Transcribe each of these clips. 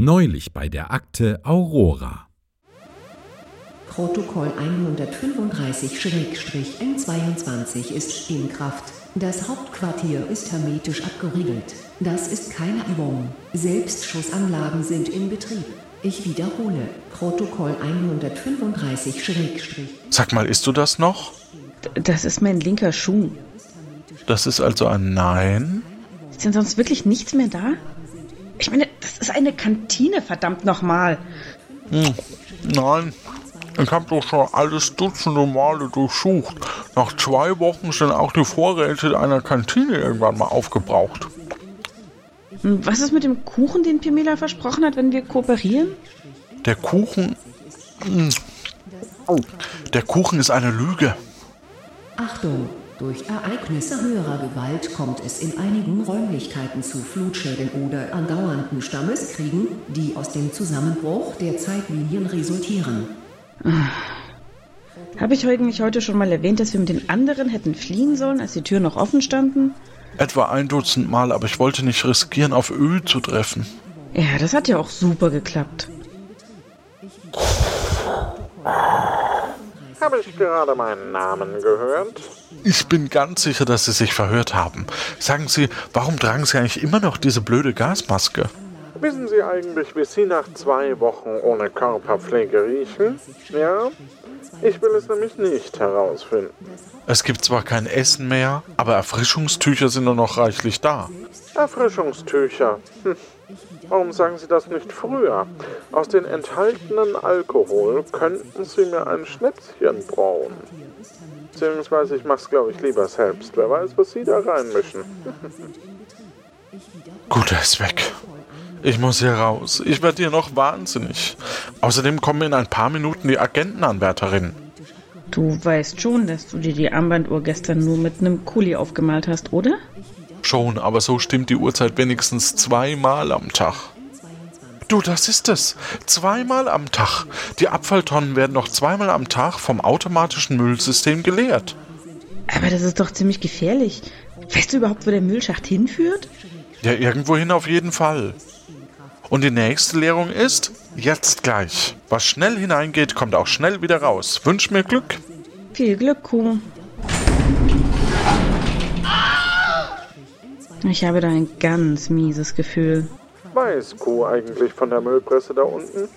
Neulich bei der Akte Aurora. Protokoll 135-N22 ist in Kraft. Das Hauptquartier ist hermetisch abgeriegelt. Das ist keine Übung. Selbstschussanlagen sind in Betrieb. Ich wiederhole. Protokoll 135-. Sag mal, isst du das noch? Das ist mein linker Schuh. Das ist also ein Nein? Ist denn sonst wirklich nichts mehr da? Ich meine, das ist eine Kantine, verdammt nochmal. Hm, nein, ich habe doch schon alles dutzende Male durchsucht. Nach zwei Wochen sind auch die Vorräte einer Kantine irgendwann mal aufgebraucht. Hm, was ist mit dem Kuchen, den Pimela versprochen hat, wenn wir kooperieren? Der Kuchen. Hm. Oh, der Kuchen ist eine Lüge. Achtung! Durch Ereignisse höherer Gewalt kommt es in einigen Räumlichkeiten zu Flutschäden oder andauernden Stammeskriegen, die aus dem Zusammenbruch der Zeitlinien resultieren. Habe ich eigentlich heute schon mal erwähnt, dass wir mit den anderen hätten fliehen sollen, als die Türen noch offen standen? Etwa ein Dutzend Mal, aber ich wollte nicht riskieren, auf Öl zu treffen. Ja, das hat ja auch super geklappt. Habe ich gerade meinen Namen gehört? Ich bin ganz sicher, dass Sie sich verhört haben. Sagen Sie, warum tragen Sie eigentlich immer noch diese blöde Gasmaske? Wissen Sie eigentlich, wie Sie nach zwei Wochen ohne Körperpflege riechen? Ja? Ich will es nämlich nicht herausfinden. Es gibt zwar kein Essen mehr, aber Erfrischungstücher sind nur noch reichlich da. Erfrischungstücher? Hm. Warum sagen Sie das nicht früher? Aus den enthaltenen Alkohol könnten Sie mir ein Schnäpschen brauen. Beziehungsweise ich mach's, glaube ich, lieber selbst. Wer weiß, was Sie da reinmischen. Gut, er ist weg. Ich muss hier raus. Ich werde hier noch wahnsinnig. Außerdem kommen in ein paar Minuten die Agentenanwärterinnen. Du weißt schon, dass du dir die Armbanduhr gestern nur mit einem Kuli aufgemalt hast, oder? Schon, aber so stimmt die Uhrzeit wenigstens zweimal am Tag. Du, das ist es. Zweimal am Tag. Die Abfalltonnen werden noch zweimal am Tag vom automatischen Müllsystem geleert. Aber das ist doch ziemlich gefährlich. Weißt du überhaupt, wo der Müllschacht hinführt? Ja, irgendwohin auf jeden Fall. Und die nächste Lehrung ist jetzt gleich. Was schnell hineingeht, kommt auch schnell wieder raus. Wünsch mir Glück. Viel Glück, Kuh. Ich habe da ein ganz mieses Gefühl. Weiß Kuh eigentlich von der Müllpresse da unten?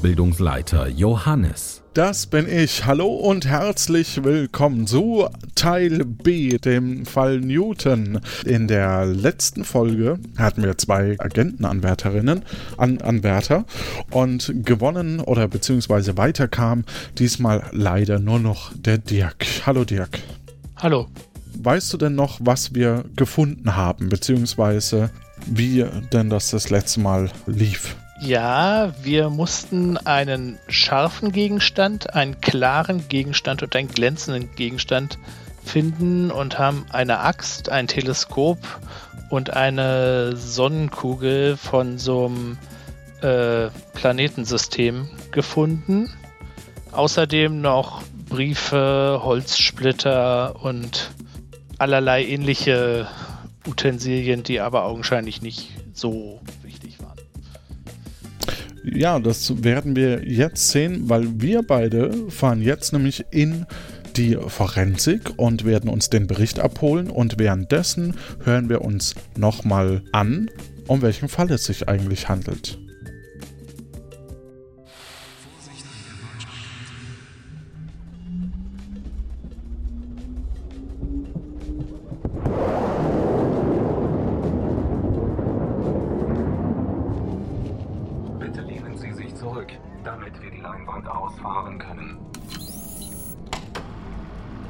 Ausbildungsleiter Johannes. Das bin ich. Hallo und herzlich willkommen zu Teil B, dem Fall Newton. In der letzten Folge hatten wir zwei Agentenanwärterinnen, An Anwärter und gewonnen oder beziehungsweise weiterkam diesmal leider nur noch der Dirk. Hallo Dirk. Hallo. Weißt du denn noch, was wir gefunden haben, beziehungsweise wie denn das das letzte Mal lief? Ja, wir mussten einen scharfen Gegenstand, einen klaren Gegenstand und einen glänzenden Gegenstand finden und haben eine Axt, ein Teleskop und eine Sonnenkugel von so einem äh, Planetensystem gefunden. Außerdem noch Briefe, Holzsplitter und allerlei ähnliche Utensilien, die aber augenscheinlich nicht so ja, das werden wir jetzt sehen, weil wir beide fahren jetzt nämlich in die Forensik und werden uns den Bericht abholen und währenddessen hören wir uns nochmal an, um welchen Fall es sich eigentlich handelt.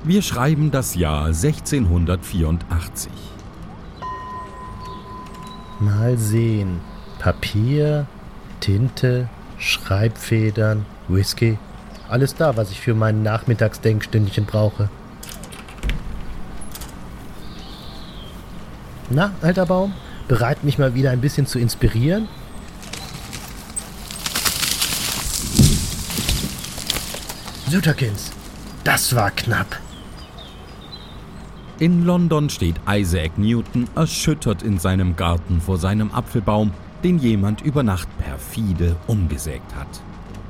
Wir schreiben das Jahr 1684. Mal sehen. Papier, Tinte, Schreibfedern, Whisky. Alles da, was ich für mein Nachmittagsdenkstündchen brauche. Na, alter Baum, bereit mich mal wieder ein bisschen zu inspirieren? Süterkins, das war knapp. In London steht Isaac Newton erschüttert in seinem Garten vor seinem Apfelbaum, den jemand über Nacht perfide umgesägt hat.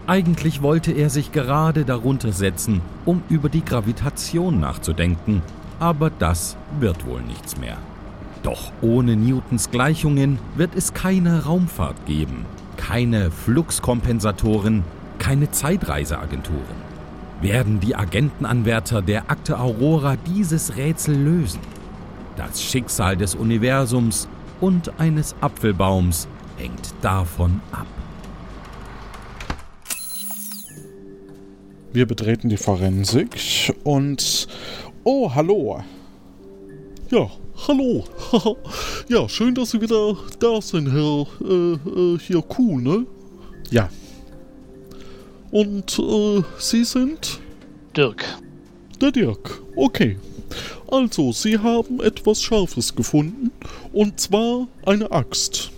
Eigentlich wollte er sich gerade darunter setzen, um über die Gravitation nachzudenken, aber das wird wohl nichts mehr. Doch ohne Newtons Gleichungen wird es keine Raumfahrt geben, keine Fluxkompensatoren, keine Zeitreiseagenturen. Werden die Agentenanwärter der Akte Aurora dieses Rätsel lösen? Das Schicksal des Universums und eines Apfelbaums hängt davon ab. Wir betreten die Forensik und... Oh, hallo. Ja, hallo. ja, schön, dass Sie wieder da sind, Herr äh, äh, hier Kuh, ne? Ja, Und äh, Sie sind? Dirk. Der Dirk. Okay. Also, Sie haben etwas Scharfes gefunden, und zwar eine Axt.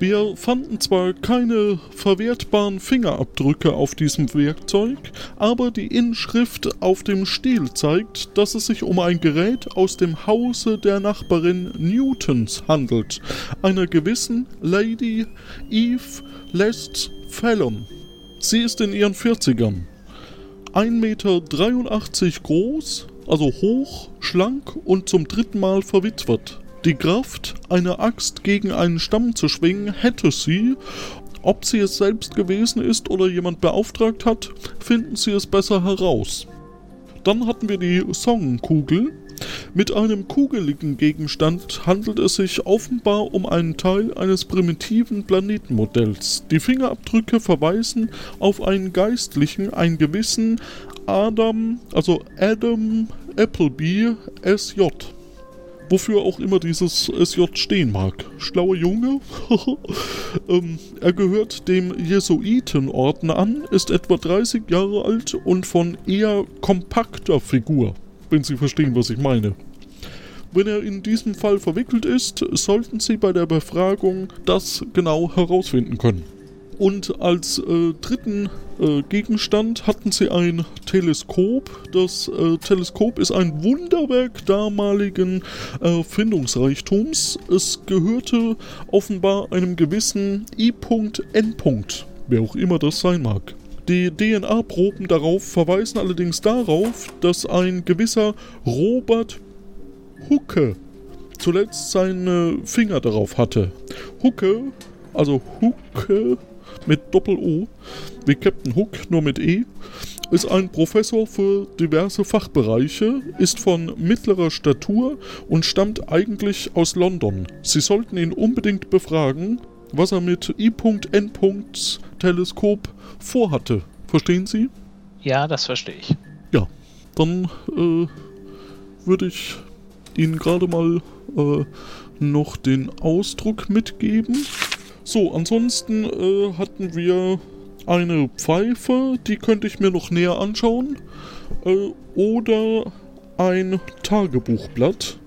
Wir fanden zwar keine verwertbaren Fingerabdrücke auf diesem Werkzeug, aber die Inschrift auf dem Stiel zeigt, dass es sich um ein Gerät aus dem Hause der Nachbarin Newtons handelt, einer gewissen Lady Eve Lest Fallon. Sie ist in ihren 40ern. 1,83 Meter groß, also hoch, schlank und zum dritten Mal verwitwet. Die Kraft, eine Axt gegen einen Stamm zu schwingen, hätte sie. Ob sie es selbst gewesen ist oder jemand beauftragt hat, finden Sie es besser heraus. Dann hatten wir die Songenkugel. Mit einem kugeligen Gegenstand handelt es sich offenbar um einen Teil eines primitiven Planetenmodells. Die Fingerabdrücke verweisen auf einen Geistlichen, einen gewissen Adam, also Adam Appleby SJ. Wofür auch immer dieses SJ stehen mag. Schlauer Junge. ähm, er gehört dem Jesuitenorden an, ist etwa 30 Jahre alt und von eher kompakter Figur, wenn Sie verstehen, was ich meine. Wenn er in diesem Fall verwickelt ist, sollten Sie bei der Befragung das genau herausfinden können. Und als äh, dritten äh, Gegenstand hatten sie ein Teleskop. Das äh, Teleskop ist ein Wunderwerk damaligen Erfindungsreichtums. Es gehörte offenbar einem gewissen I.N. Wer auch immer das sein mag. Die DNA-Proben darauf verweisen allerdings darauf, dass ein gewisser Robert Hucke zuletzt seine Finger darauf hatte. Hucke, also Hucke mit Doppel-O, wie Captain Hook, nur mit E, ist ein Professor für diverse Fachbereiche, ist von mittlerer Statur und stammt eigentlich aus London. Sie sollten ihn unbedingt befragen, was er mit I.N. Teleskop vorhatte. Verstehen Sie? Ja, das verstehe ich. Ja, dann äh, würde ich Ihnen gerade mal äh, noch den Ausdruck mitgeben. So, ansonsten äh, hatten wir eine Pfeife, die könnte ich mir noch näher anschauen. Äh, oder ein Tagebuchblatt.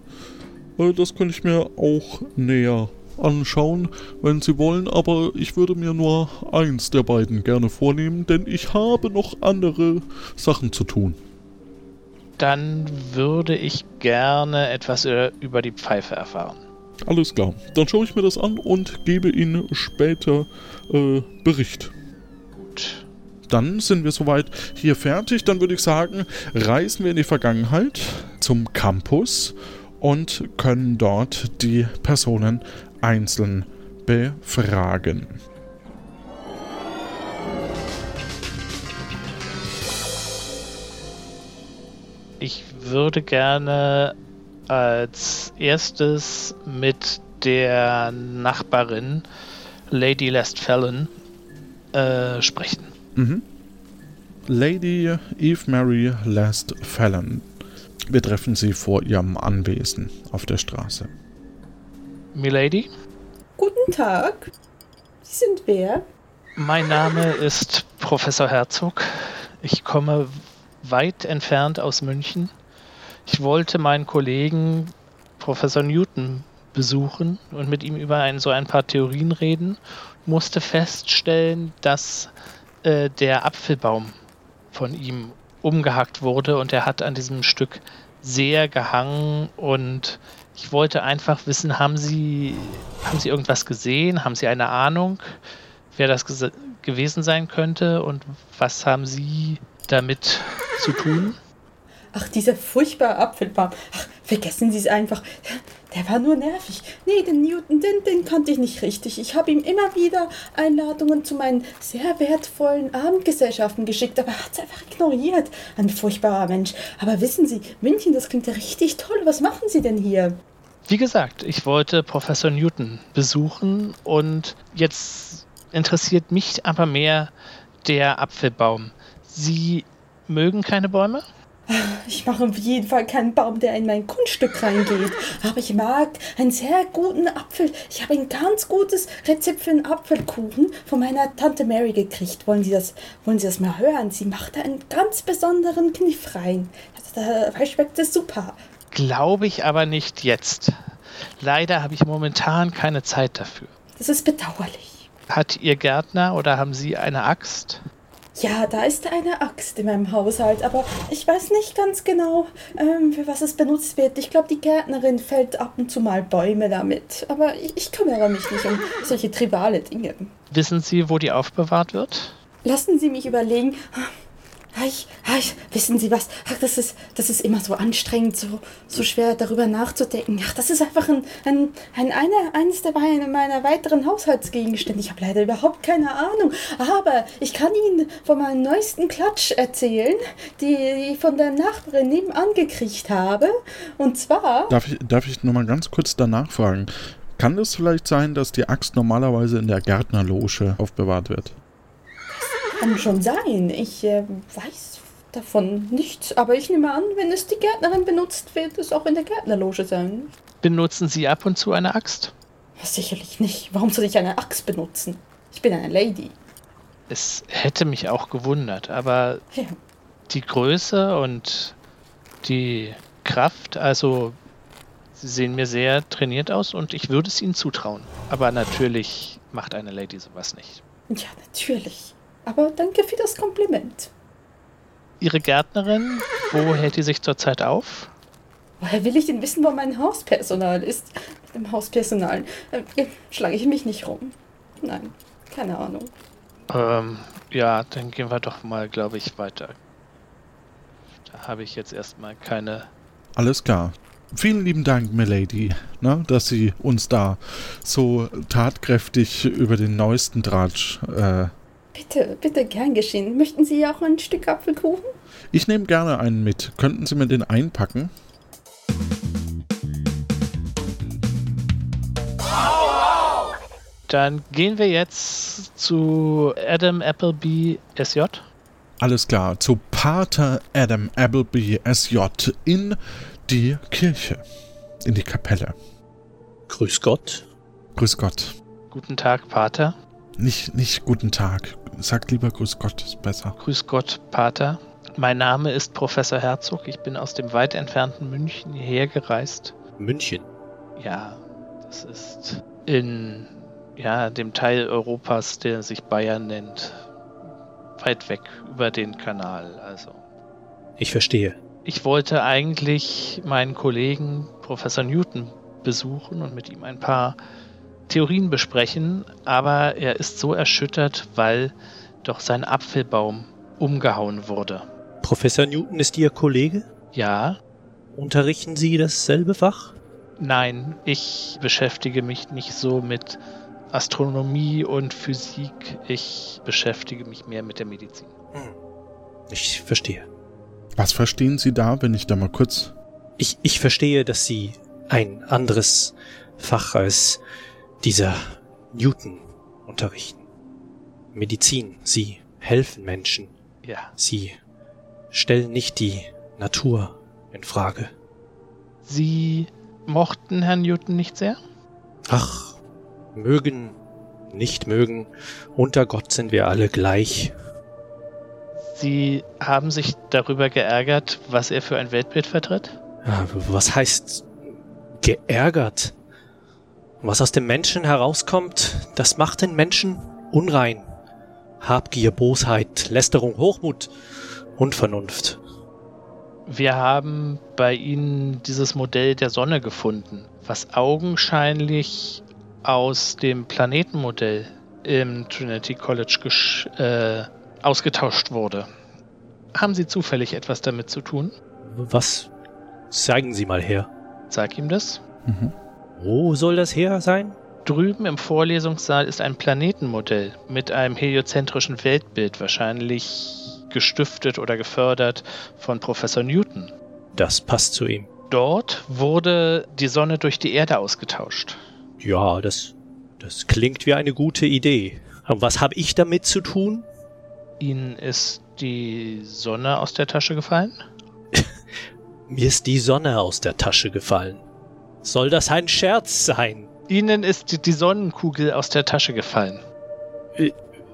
Äh, das könnte ich mir auch näher anschauen, wenn Sie wollen, aber ich würde mir nur eins der beiden gerne vornehmen, denn ich habe noch andere Sachen zu tun. Dann würde ich gerne etwas äh, über die Pfeife erfahren. Alles klar. Dann schaue ich mir das an und gebe Ihnen später äh, Bericht. Gut. Dann sind wir soweit hier fertig. Dann würde ich sagen, reisen wir in die Vergangenheit zum Campus und können dort die Personen einzeln befragen. Ich würde gerne als erstes mit der Nachbarin Lady Lest Fallon äh, sprechen. Mhm. Lady Eve Mary Last Fallon. Wir treffen sie vor ihrem Anwesen auf der Straße. Milady? Guten Tag. Sie sind wer? Mein Name ist Professor Herzog. Ich komme weit entfernt aus München. Ich wollte meinen Kollegen Professor Newton besuchen und mit ihm über ein, so ein paar Theorien reden, musste feststellen, dass äh, der Apfelbaum von ihm umgehackt wurde und er hat an diesem Stück sehr gehangen und ich wollte einfach wissen, haben Sie, haben Sie irgendwas gesehen? Haben Sie eine Ahnung, wer das gewesen sein könnte und was haben Sie damit zu tun? Ach, dieser furchtbare Apfelbaum. Ach, vergessen Sie es einfach. Der war nur nervig. Nee, den Newton, den, den kannte ich nicht richtig. Ich habe ihm immer wieder Einladungen zu meinen sehr wertvollen Abendgesellschaften geschickt, aber er hat es einfach ignoriert. Ein furchtbarer Mensch. Aber wissen Sie, München, das klingt ja richtig toll. Was machen Sie denn hier? Wie gesagt, ich wollte Professor Newton besuchen und jetzt interessiert mich aber mehr der Apfelbaum. Sie mögen keine Bäume? Ich mache auf jeden Fall keinen Baum, der in mein Kunststück reingeht. Aber ich mag einen sehr guten Apfel. Ich habe ein ganz gutes Rezept für einen Apfelkuchen von meiner Tante Mary gekriegt. Wollen Sie das, wollen Sie das mal hören? Sie macht da einen ganz besonderen Kniff rein. Da schmeckt es super. Glaube ich aber nicht jetzt. Leider habe ich momentan keine Zeit dafür. Das ist bedauerlich. Hat Ihr Gärtner oder haben Sie eine Axt? Ja, da ist eine Axt in meinem Haushalt, aber ich weiß nicht ganz genau, ähm, für was es benutzt wird. Ich glaube, die Gärtnerin fällt ab und zu mal Bäume damit. Aber ich, ich kümmere mich nicht um solche tribale Dinge. Wissen Sie, wo die aufbewahrt wird? Lassen Sie mich überlegen. Ich, ich, wissen Sie was? Ach, das ist, das ist immer so anstrengend, so, so schwer darüber nachzudenken. Ach, das ist einfach ein, ein, ein eine, eines der meiner weiteren Haushaltsgegenstände. Ich habe leider überhaupt keine Ahnung. Aber ich kann Ihnen von meinem neuesten Klatsch erzählen, die ich von der Nachbarin nebenan gekriegt habe. Und zwar. Darf ich, darf ich nochmal ganz kurz danach fragen? Kann es vielleicht sein, dass die Axt normalerweise in der Gärtnerloge aufbewahrt wird? Kann schon sein. Ich äh, weiß davon nichts. Aber ich nehme an, wenn es die Gärtnerin benutzt, wird es auch in der Gärtnerloge sein. Benutzen Sie ab und zu eine Axt? Sicherlich nicht. Warum soll ich eine Axt benutzen? Ich bin eine Lady. Es hätte mich auch gewundert, aber ja. die Größe und die Kraft, also Sie sehen mir sehr trainiert aus und ich würde es Ihnen zutrauen. Aber natürlich macht eine Lady sowas nicht. Ja, natürlich. Aber danke für das Kompliment. Ihre Gärtnerin, wo hält die sich zurzeit auf? Woher will ich denn wissen, wo mein Hauspersonal ist? Mit dem Hauspersonal äh, schlage ich mich nicht rum. Nein, keine Ahnung. Ähm, ja, dann gehen wir doch mal, glaube ich, weiter. Da habe ich jetzt erstmal keine. Alles klar. Vielen lieben Dank, Milady, ne, dass Sie uns da so tatkräftig über den neuesten Draht äh, Bitte, bitte, gern geschehen. Möchten Sie auch ein Stück Apfelkuchen? Ich nehme gerne einen mit. Könnten Sie mir den einpacken? Dann gehen wir jetzt zu Adam Appleby SJ. Alles klar, zu Pater Adam Appleby SJ in die Kirche, in die Kapelle. Grüß Gott. Grüß Gott. Guten Tag, Pater. Nicht, nicht guten Tag. Sagt lieber Grüß Gott, ist besser. Grüß Gott, Pater. Mein Name ist Professor Herzog. Ich bin aus dem weit entfernten München hierher gereist. München? Ja, das ist in ja, dem Teil Europas, der sich Bayern nennt. Weit weg über den Kanal, also. Ich verstehe. Ich wollte eigentlich meinen Kollegen Professor Newton besuchen und mit ihm ein paar Theorien besprechen, aber er ist so erschüttert, weil doch sein Apfelbaum umgehauen wurde. Professor Newton ist Ihr Kollege? Ja. Unterrichten Sie dasselbe Fach? Nein, ich beschäftige mich nicht so mit Astronomie und Physik. Ich beschäftige mich mehr mit der Medizin. Hm. Ich verstehe. Was verstehen Sie da, wenn ich da mal kurz. Ich, ich verstehe, dass Sie ein anderes Fach als dieser Newton unterrichten. Medizin, sie helfen Menschen. Ja. Sie stellen nicht die Natur in Frage. Sie mochten Herrn Newton nicht sehr? Ach, Mögen, nicht mögen, unter Gott sind wir alle gleich. Sie haben sich darüber geärgert, was er für ein Weltbild vertritt? Ja, was heißt geärgert? Was aus dem Menschen herauskommt, das macht den Menschen unrein. Habgier, Bosheit, Lästerung, Hochmut, Unvernunft. Wir haben bei Ihnen dieses Modell der Sonne gefunden, was augenscheinlich aus dem Planetenmodell im Trinity College äh, ausgetauscht wurde. Haben Sie zufällig etwas damit zu tun? Was? Zeigen Sie mal her. Sag ihm das. Mhm. Wo soll das her sein? Drüben im Vorlesungssaal ist ein Planetenmodell mit einem heliozentrischen Weltbild, wahrscheinlich gestiftet oder gefördert von Professor Newton. Das passt zu ihm. Dort wurde die Sonne durch die Erde ausgetauscht. Ja, das, das klingt wie eine gute Idee. Aber was habe ich damit zu tun? Ihnen ist die Sonne aus der Tasche gefallen? Mir ist die Sonne aus der Tasche gefallen. Soll das ein Scherz sein? Ihnen ist die Sonnenkugel aus der Tasche gefallen. Äh,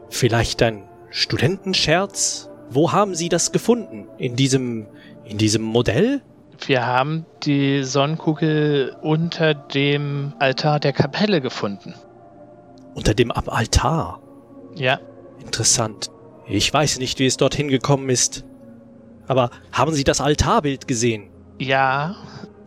vielleicht ein Studentenscherz? Wo haben Sie das gefunden? In diesem, in diesem Modell? Wir haben die Sonnenkugel unter dem Altar der Kapelle gefunden. Unter dem Altar? Ja. Interessant. Ich weiß nicht, wie es dorthin gekommen ist. Aber haben Sie das Altarbild gesehen? Ja.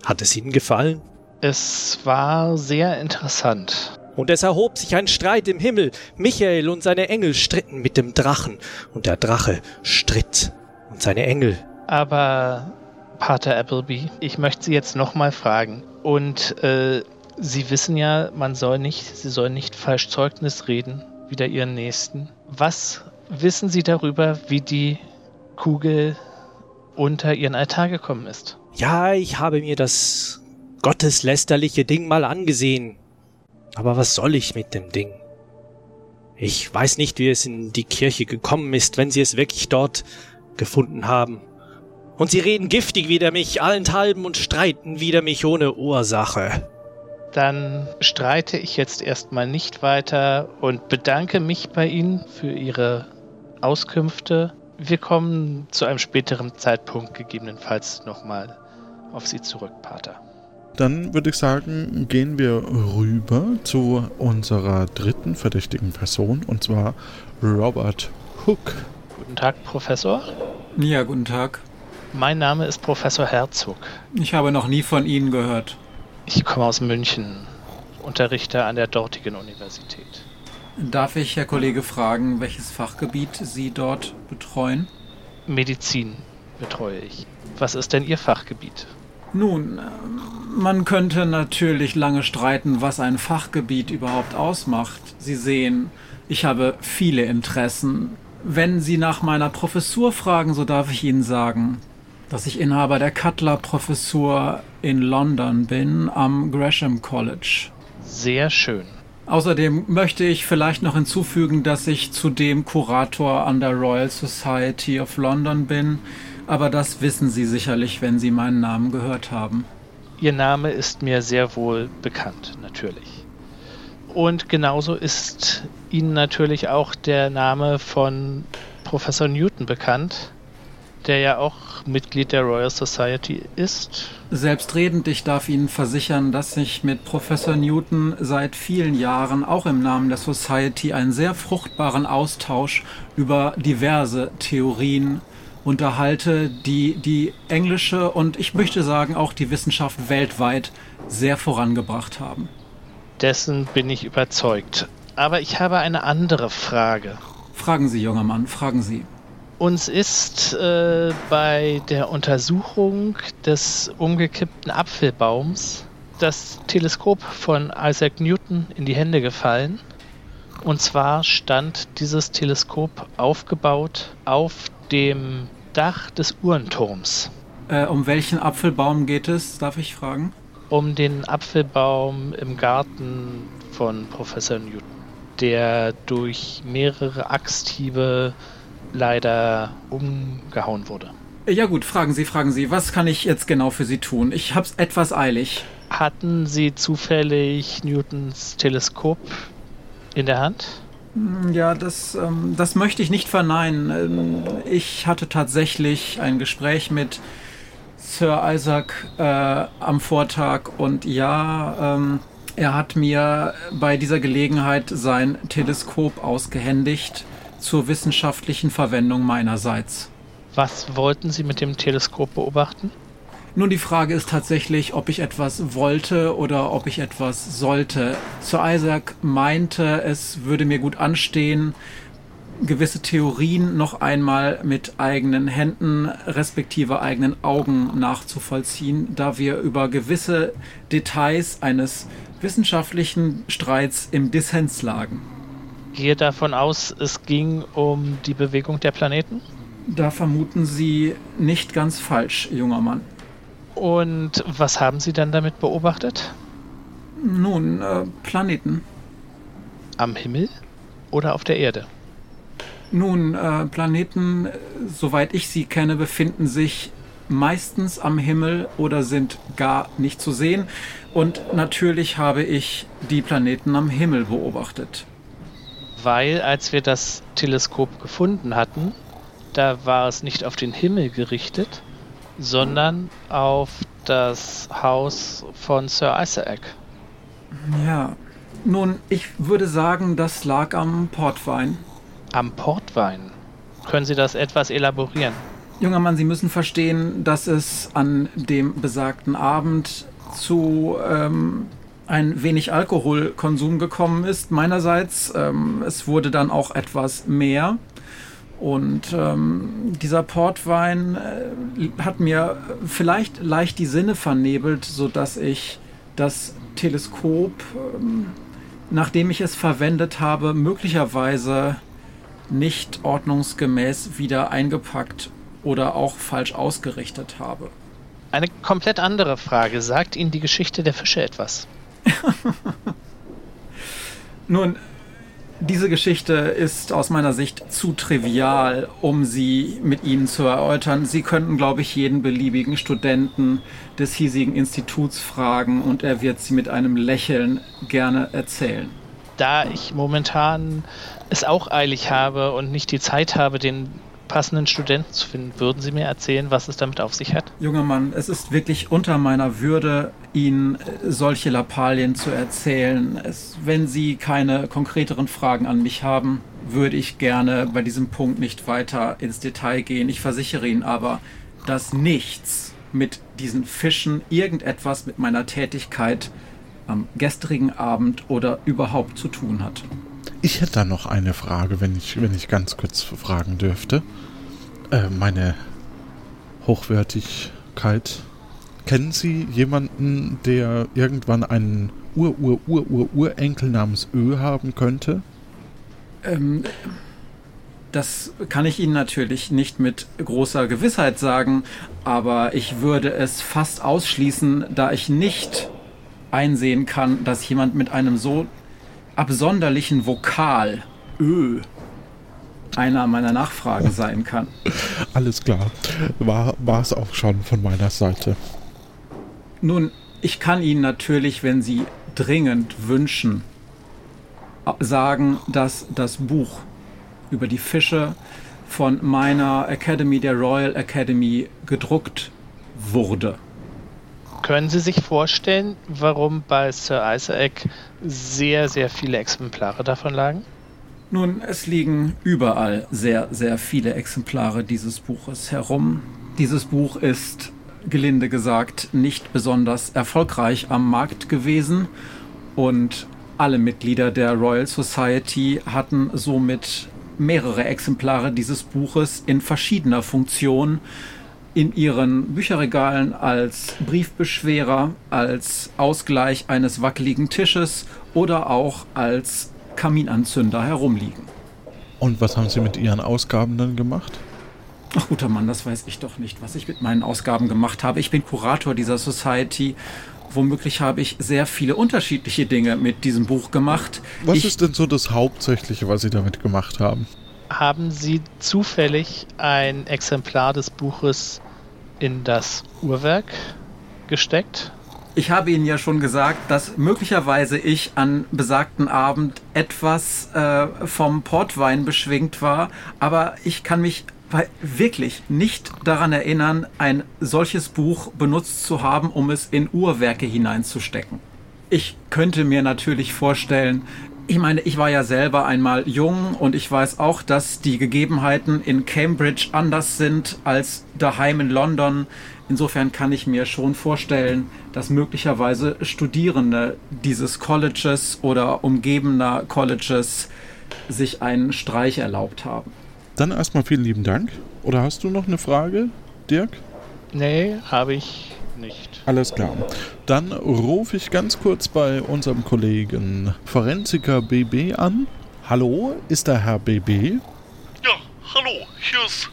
Hat es Ihnen gefallen? Es war sehr interessant. Und es erhob sich ein Streit im Himmel. Michael und seine Engel stritten mit dem Drachen. Und der Drache stritt. Und seine Engel. Aber, Pater Appleby, ich möchte Sie jetzt nochmal fragen. Und äh, Sie wissen ja, man soll nicht, Sie sollen nicht falsch Zeugnis reden, wieder Ihren Nächsten. Was wissen Sie darüber, wie die Kugel unter Ihren Altar gekommen ist? Ja, ich habe mir das gotteslästerliche Ding mal angesehen. Aber was soll ich mit dem Ding? Ich weiß nicht, wie es in die Kirche gekommen ist, wenn sie es wirklich dort gefunden haben. Und sie reden giftig wider mich allenthalben und streiten wider mich ohne Ursache. Dann streite ich jetzt erstmal nicht weiter und bedanke mich bei Ihnen für Ihre Auskünfte. Wir kommen zu einem späteren Zeitpunkt gegebenenfalls nochmal auf Sie zurück, Pater. Dann würde ich sagen, gehen wir rüber zu unserer dritten verdächtigen Person, und zwar Robert Hook. Guten Tag, Professor. Ja, guten Tag. Mein Name ist Professor Herzog. Ich habe noch nie von Ihnen gehört. Ich komme aus München, unterrichte an der dortigen Universität. Darf ich, Herr Kollege, fragen, welches Fachgebiet Sie dort betreuen? Medizin betreue ich. Was ist denn Ihr Fachgebiet? Nun, äh, man könnte natürlich lange streiten, was ein Fachgebiet überhaupt ausmacht. Sie sehen, ich habe viele Interessen. Wenn Sie nach meiner Professur fragen, so darf ich Ihnen sagen, dass ich Inhaber der Cutler-Professur in London bin, am Gresham College. Sehr schön. Außerdem möchte ich vielleicht noch hinzufügen, dass ich zudem Kurator an der Royal Society of London bin aber das wissen Sie sicherlich, wenn Sie meinen Namen gehört haben. Ihr Name ist mir sehr wohl bekannt, natürlich. Und genauso ist Ihnen natürlich auch der Name von Professor Newton bekannt, der ja auch Mitglied der Royal Society ist. Selbstredend, ich darf Ihnen versichern, dass ich mit Professor Newton seit vielen Jahren auch im Namen der Society einen sehr fruchtbaren Austausch über diverse Theorien unterhalte, die die englische und ich möchte sagen auch die Wissenschaft weltweit sehr vorangebracht haben. Dessen bin ich überzeugt. Aber ich habe eine andere Frage. Fragen Sie, junger Mann, fragen Sie. Uns ist äh, bei der Untersuchung des umgekippten Apfelbaums das Teleskop von Isaac Newton in die Hände gefallen. Und zwar stand dieses Teleskop aufgebaut auf dem Dach des Uhrenturms. Äh, um welchen Apfelbaum geht es, darf ich fragen? Um den Apfelbaum im Garten von Professor Newton, der durch mehrere Axthiebe leider umgehauen wurde. Ja gut, fragen Sie, fragen Sie, was kann ich jetzt genau für Sie tun? Ich hab's etwas eilig. Hatten Sie zufällig Newtons Teleskop in der Hand? Hm, ja, das, ähm, das möchte ich nicht verneinen. Ähm, ich hatte tatsächlich ein Gespräch mit Sir Isaac äh, am Vortag und ja, ähm, er hat mir bei dieser Gelegenheit sein Teleskop ausgehändigt zur wissenschaftlichen Verwendung meinerseits. Was wollten Sie mit dem Teleskop beobachten? Nun, die Frage ist tatsächlich, ob ich etwas wollte oder ob ich etwas sollte. Sir Isaac meinte, es würde mir gut anstehen, gewisse Theorien noch einmal mit eigenen Händen respektive eigenen Augen nachzuvollziehen, da wir über gewisse Details eines wissenschaftlichen Streits im Dissens lagen. Gehe davon aus, es ging um die Bewegung der Planeten? Da vermuten Sie nicht ganz falsch, junger Mann. Und was haben Sie dann damit beobachtet? Nun, äh, Planeten. Am Himmel oder auf der Erde? Nun, äh, Planeten, soweit ich sie kenne, befinden sich meistens am Himmel oder sind gar nicht zu sehen. Und natürlich habe ich die Planeten am Himmel beobachtet. Weil als wir das Teleskop gefunden hatten, da war es nicht auf den Himmel gerichtet, sondern auf das Haus von Sir Isaac. Ja, nun, ich würde sagen, das lag am Portwein. Am Portwein? Können Sie das etwas elaborieren? Junger Mann, Sie müssen verstehen, dass es an dem besagten Abend zu ähm, ein wenig Alkoholkonsum gekommen ist. Meinerseits, ähm, es wurde dann auch etwas mehr. Und ähm, dieser Portwein äh, hat mir vielleicht leicht die Sinne vernebelt, sodass ich das Teleskop, ähm, nachdem ich es verwendet habe, möglicherweise nicht ordnungsgemäß wieder eingepackt oder auch falsch ausgerichtet habe. Eine komplett andere Frage. Sagt Ihnen die Geschichte der Fische etwas? Nun, diese Geschichte ist aus meiner Sicht zu trivial, um sie mit Ihnen zu erläutern. Sie könnten, glaube ich, jeden beliebigen Studenten des hiesigen Instituts fragen und er wird sie mit einem Lächeln gerne erzählen. Da ich momentan es auch eilig habe und nicht die Zeit habe, den passenden Studenten zu finden. Würden Sie mir erzählen, was es damit auf sich hat? Junger Mann, es ist wirklich unter meiner Würde, Ihnen solche Lappalien zu erzählen. Es, wenn Sie keine konkreteren Fragen an mich haben, würde ich gerne bei diesem Punkt nicht weiter ins Detail gehen. Ich versichere Ihnen aber, dass nichts mit diesen Fischen irgendetwas mit meiner Tätigkeit am gestrigen Abend oder überhaupt zu tun hat. Ich hätte da noch eine Frage, wenn ich, wenn ich ganz kurz fragen dürfte. Äh, meine Hochwertigkeit. Kennen Sie jemanden, der irgendwann einen Ur-Ur-Ur-Ur-Urenkel namens Ö haben könnte? Ähm, das kann ich Ihnen natürlich nicht mit großer Gewissheit sagen, aber ich würde es fast ausschließen, da ich nicht einsehen kann, dass jemand mit einem so absonderlichen Vokal Ö einer meiner Nachfragen sein kann. Alles klar. War es auch schon von meiner Seite. Nun, ich kann Ihnen natürlich, wenn Sie dringend wünschen, sagen, dass das Buch über die Fische von meiner Academy, der Royal Academy, gedruckt wurde. Können Sie sich vorstellen, warum bei Sir Isaac sehr, sehr viele Exemplare davon lagen? Nun, es liegen überall sehr, sehr viele Exemplare dieses Buches herum. Dieses Buch ist, gelinde gesagt, nicht besonders erfolgreich am Markt gewesen und alle Mitglieder der Royal Society hatten somit mehrere Exemplare dieses Buches in verschiedener Funktion in ihren Bücherregalen als Briefbeschwerer, als Ausgleich eines wackeligen Tisches oder auch als Kaminanzünder herumliegen. Und was haben Sie mit Ihren Ausgaben dann gemacht? Ach guter Mann, das weiß ich doch nicht, was ich mit meinen Ausgaben gemacht habe. Ich bin Kurator dieser Society. Womöglich habe ich sehr viele unterschiedliche Dinge mit diesem Buch gemacht. Was ich ist denn so das Hauptsächliche, was Sie damit gemacht haben? Haben Sie zufällig ein Exemplar des Buches in das Uhrwerk gesteckt? Ich habe Ihnen ja schon gesagt, dass möglicherweise ich an besagten Abend etwas äh, vom Portwein beschwingt war, aber ich kann mich wirklich nicht daran erinnern, ein solches Buch benutzt zu haben, um es in Uhrwerke hineinzustecken. Ich könnte mir natürlich vorstellen, ich meine, ich war ja selber einmal jung und ich weiß auch, dass die Gegebenheiten in Cambridge anders sind als daheim in London. Insofern kann ich mir schon vorstellen, dass möglicherweise Studierende dieses Colleges oder umgebener Colleges sich einen Streich erlaubt haben. Dann erstmal vielen lieben Dank. Oder hast du noch eine Frage, Dirk? Nee, habe ich nicht. Alles klar. Dann rufe ich ganz kurz bei unserem Kollegen Forensiker BB an. Hallo, ist da Herr BB? Ja, hallo, hier ist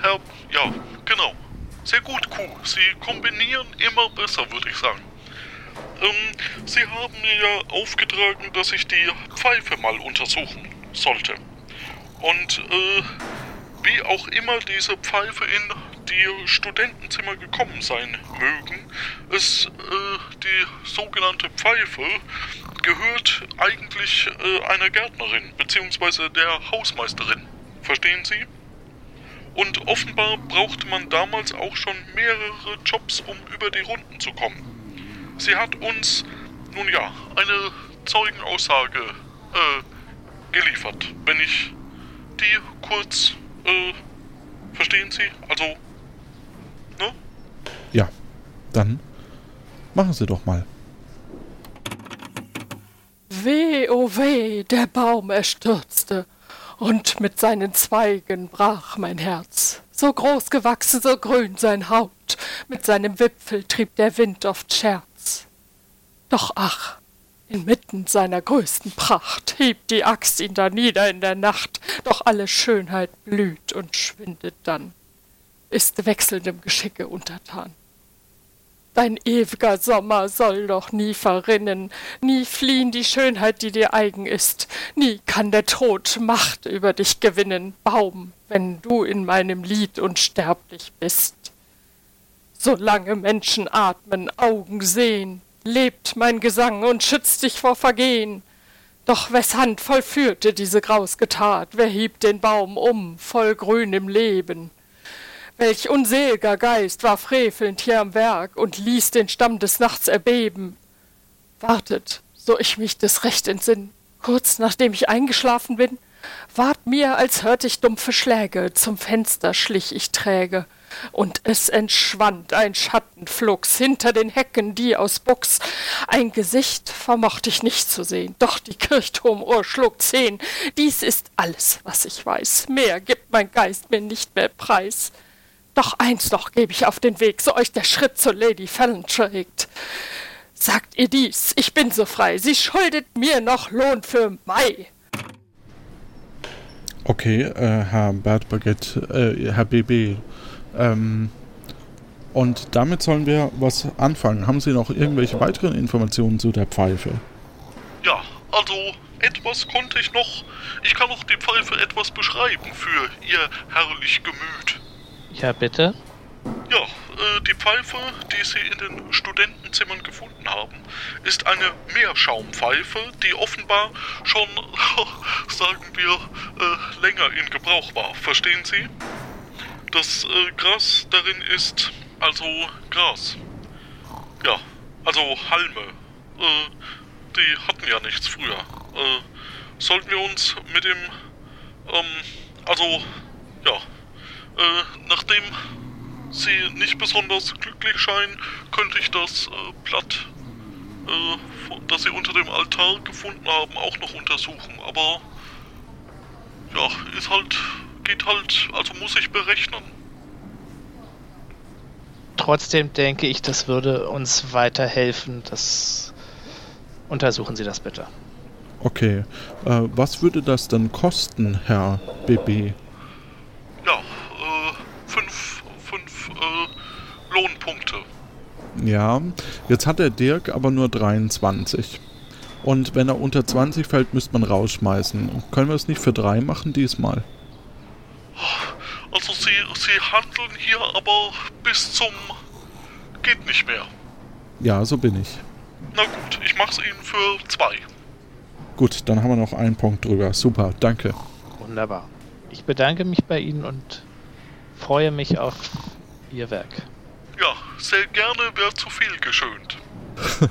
Herr. Ja, genau. Sehr gut, Kuh. Sie kombinieren immer besser, würde ich sagen. Ähm, Sie haben mir ja aufgetragen, dass ich die Pfeife mal untersuchen sollte. Und äh, wie auch immer diese Pfeife in die Studentenzimmer gekommen sein mögen, es, äh, die sogenannte Pfeife gehört eigentlich äh, einer Gärtnerin bzw. der Hausmeisterin. Verstehen Sie? Und offenbar brauchte man damals auch schon mehrere Jobs, um über die Runden zu kommen. Sie hat uns, nun ja, eine Zeugenaussage äh, geliefert, wenn ich die kurz, äh, verstehen Sie? Also, ne? Ja, dann machen Sie doch mal. Weh, oh weh, der Baum erstürzte und mit seinen Zweigen brach mein Herz. So groß gewachsen, so grün sein Haupt, mit seinem Wipfel trieb der Wind oft Scherz. Doch ach, inmitten seiner größten Pracht hebt die Axt ihn da nieder in der Nacht, doch alle Schönheit blüht und schwindet dann, ist wechselndem Geschicke untertan. Dein ewiger Sommer soll doch nie verrinnen, nie fliehen die Schönheit, die dir eigen ist, nie kann der Tod Macht über dich gewinnen, Baum, wenn du in meinem Lied unsterblich bist. Solange Menschen atmen, Augen sehen, lebt mein Gesang und schützt dich vor Vergehen. Doch wes Hand vollführte diese grausge Tat, wer hieb den Baum um, voll grünem Leben? Welch unselger Geist war frevelnd hier am Werk und ließ den Stamm des Nachts erbeben. Wartet, so ich mich des Recht entsinn, kurz nachdem ich eingeschlafen bin, ward mir, als hört ich dumpfe Schläge, zum Fenster schlich ich träge, und es entschwand ein Schattenflugs hinter den Hecken, die aus Buchs. Ein Gesicht vermocht ich nicht zu sehen, doch die Kirchturmuhr schlug zehn. Dies ist alles, was ich weiß. Mehr gibt mein Geist mir nicht mehr preis. Doch eins noch geb ich auf den Weg, so euch der Schritt zur Lady Fallon trägt. Sagt ihr dies, ich bin so frei, sie schuldet mir noch Lohn für Mai. Okay, äh, Herr Bert Baguette, äh, Herr BB, ähm, und damit sollen wir was anfangen. Haben Sie noch irgendwelche weiteren Informationen zu der Pfeife? Ja, also etwas konnte ich noch. Ich kann noch die Pfeife etwas beschreiben für Ihr herrlich Gemüt. Ja, bitte? Ja, äh, die Pfeife, die Sie in den Studentenzimmern gefunden haben, ist eine Meerschaumpfeife, die offenbar schon, sagen wir, äh, länger in Gebrauch war. Verstehen Sie? Das äh, Gras darin ist also Gras. Ja, also Halme. Äh, die hatten ja nichts früher. Äh, sollten wir uns mit dem, ähm, also, ja, äh, nachdem Sie nicht besonders glücklich scheinen, könnte ich das äh, Blatt, äh, das Sie unter dem Altar gefunden haben, auch noch untersuchen. Aber ja, ist halt, geht halt, also muss ich berechnen. Trotzdem denke ich, das würde uns weiterhelfen. Das untersuchen Sie das bitte. Okay. Äh, was würde das dann kosten, Herr BB? Ja, äh, fünf, fünf äh, Lohnpunkte. Ja, jetzt hat der Dirk aber nur 23. Und wenn er unter 20 fällt, müsste man rausschmeißen. Können wir es nicht für drei machen diesmal? Also Sie, Sie handeln hier aber bis zum geht nicht mehr. Ja, so bin ich. Na gut, ich mach's Ihnen für zwei. Gut, dann haben wir noch einen Punkt drüber. Super, danke. Wunderbar. Ich bedanke mich bei Ihnen und freue mich auf Ihr Werk. Ja, sehr gerne, wäre zu viel geschönt.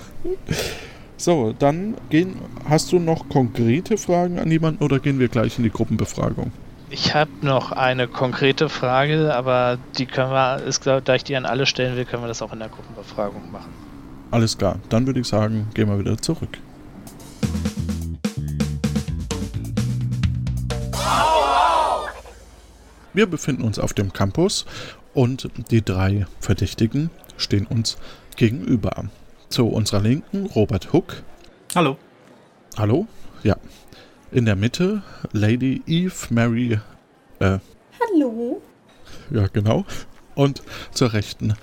So, dann gehen. Hast du noch konkrete Fragen an jemanden oder gehen wir gleich in die Gruppenbefragung? Ich habe noch eine konkrete Frage, aber die können wir, ist, glaub, da ich die an alle stellen will, können wir das auch in der Gruppenbefragung machen. Alles klar, dann würde ich sagen, gehen wir wieder zurück. Wir befinden uns auf dem Campus und die drei Verdächtigen stehen uns gegenüber. Zu unserer Linken Robert Hook. Hallo. Hallo? Ja. In der Mitte Lady Eve Mary. Äh, Hallo. ja, genau. Und zur Rechten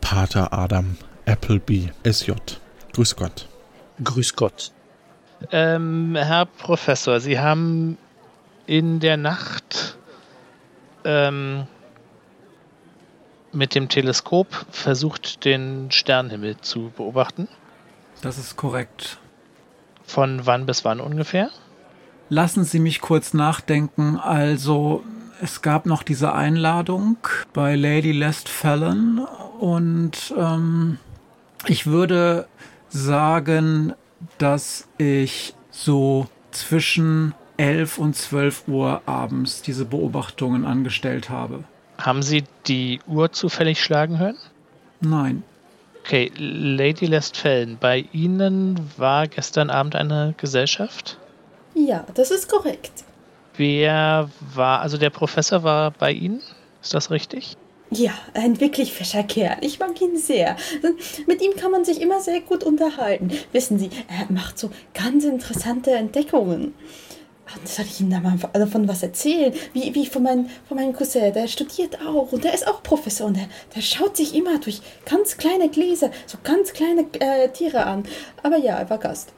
Pater Adam Appleby SJ. Grüß Gott. Grüß Gott. Ähm, Herr Professor, Sie haben in der Nacht ähm, mit dem Teleskop versucht, den Sternenhimmel zu beobachten. Das ist korrekt. Von wann bis wann ungefähr? Lassen Sie mich kurz nachdenken. Also, es gab noch diese Einladung bei Lady Lest Fallon und ähm, ich würde sagen, dass ich so zwischen 11 und 12 Uhr abends diese Beobachtungen angestellt habe. Haben Sie die Uhr zufällig schlagen hören? Nein. Okay, Lady Lestfällen, bei Ihnen war gestern Abend eine Gesellschaft? Ja, das ist korrekt. Wer war, also der Professor war bei Ihnen? Ist das richtig? Ja, ein wirklich fescher Kerl. Ich mag ihn sehr. Mit ihm kann man sich immer sehr gut unterhalten. Wissen Sie, er macht so ganz interessante Entdeckungen. Soll ich Ihnen da mal davon was erzählen? Wie, wie von, mein, von meinem Cousin, der studiert auch und der ist auch Professor und der, der schaut sich immer durch ganz kleine Gläser, so ganz kleine äh, Tiere an. Aber ja, er war Gast.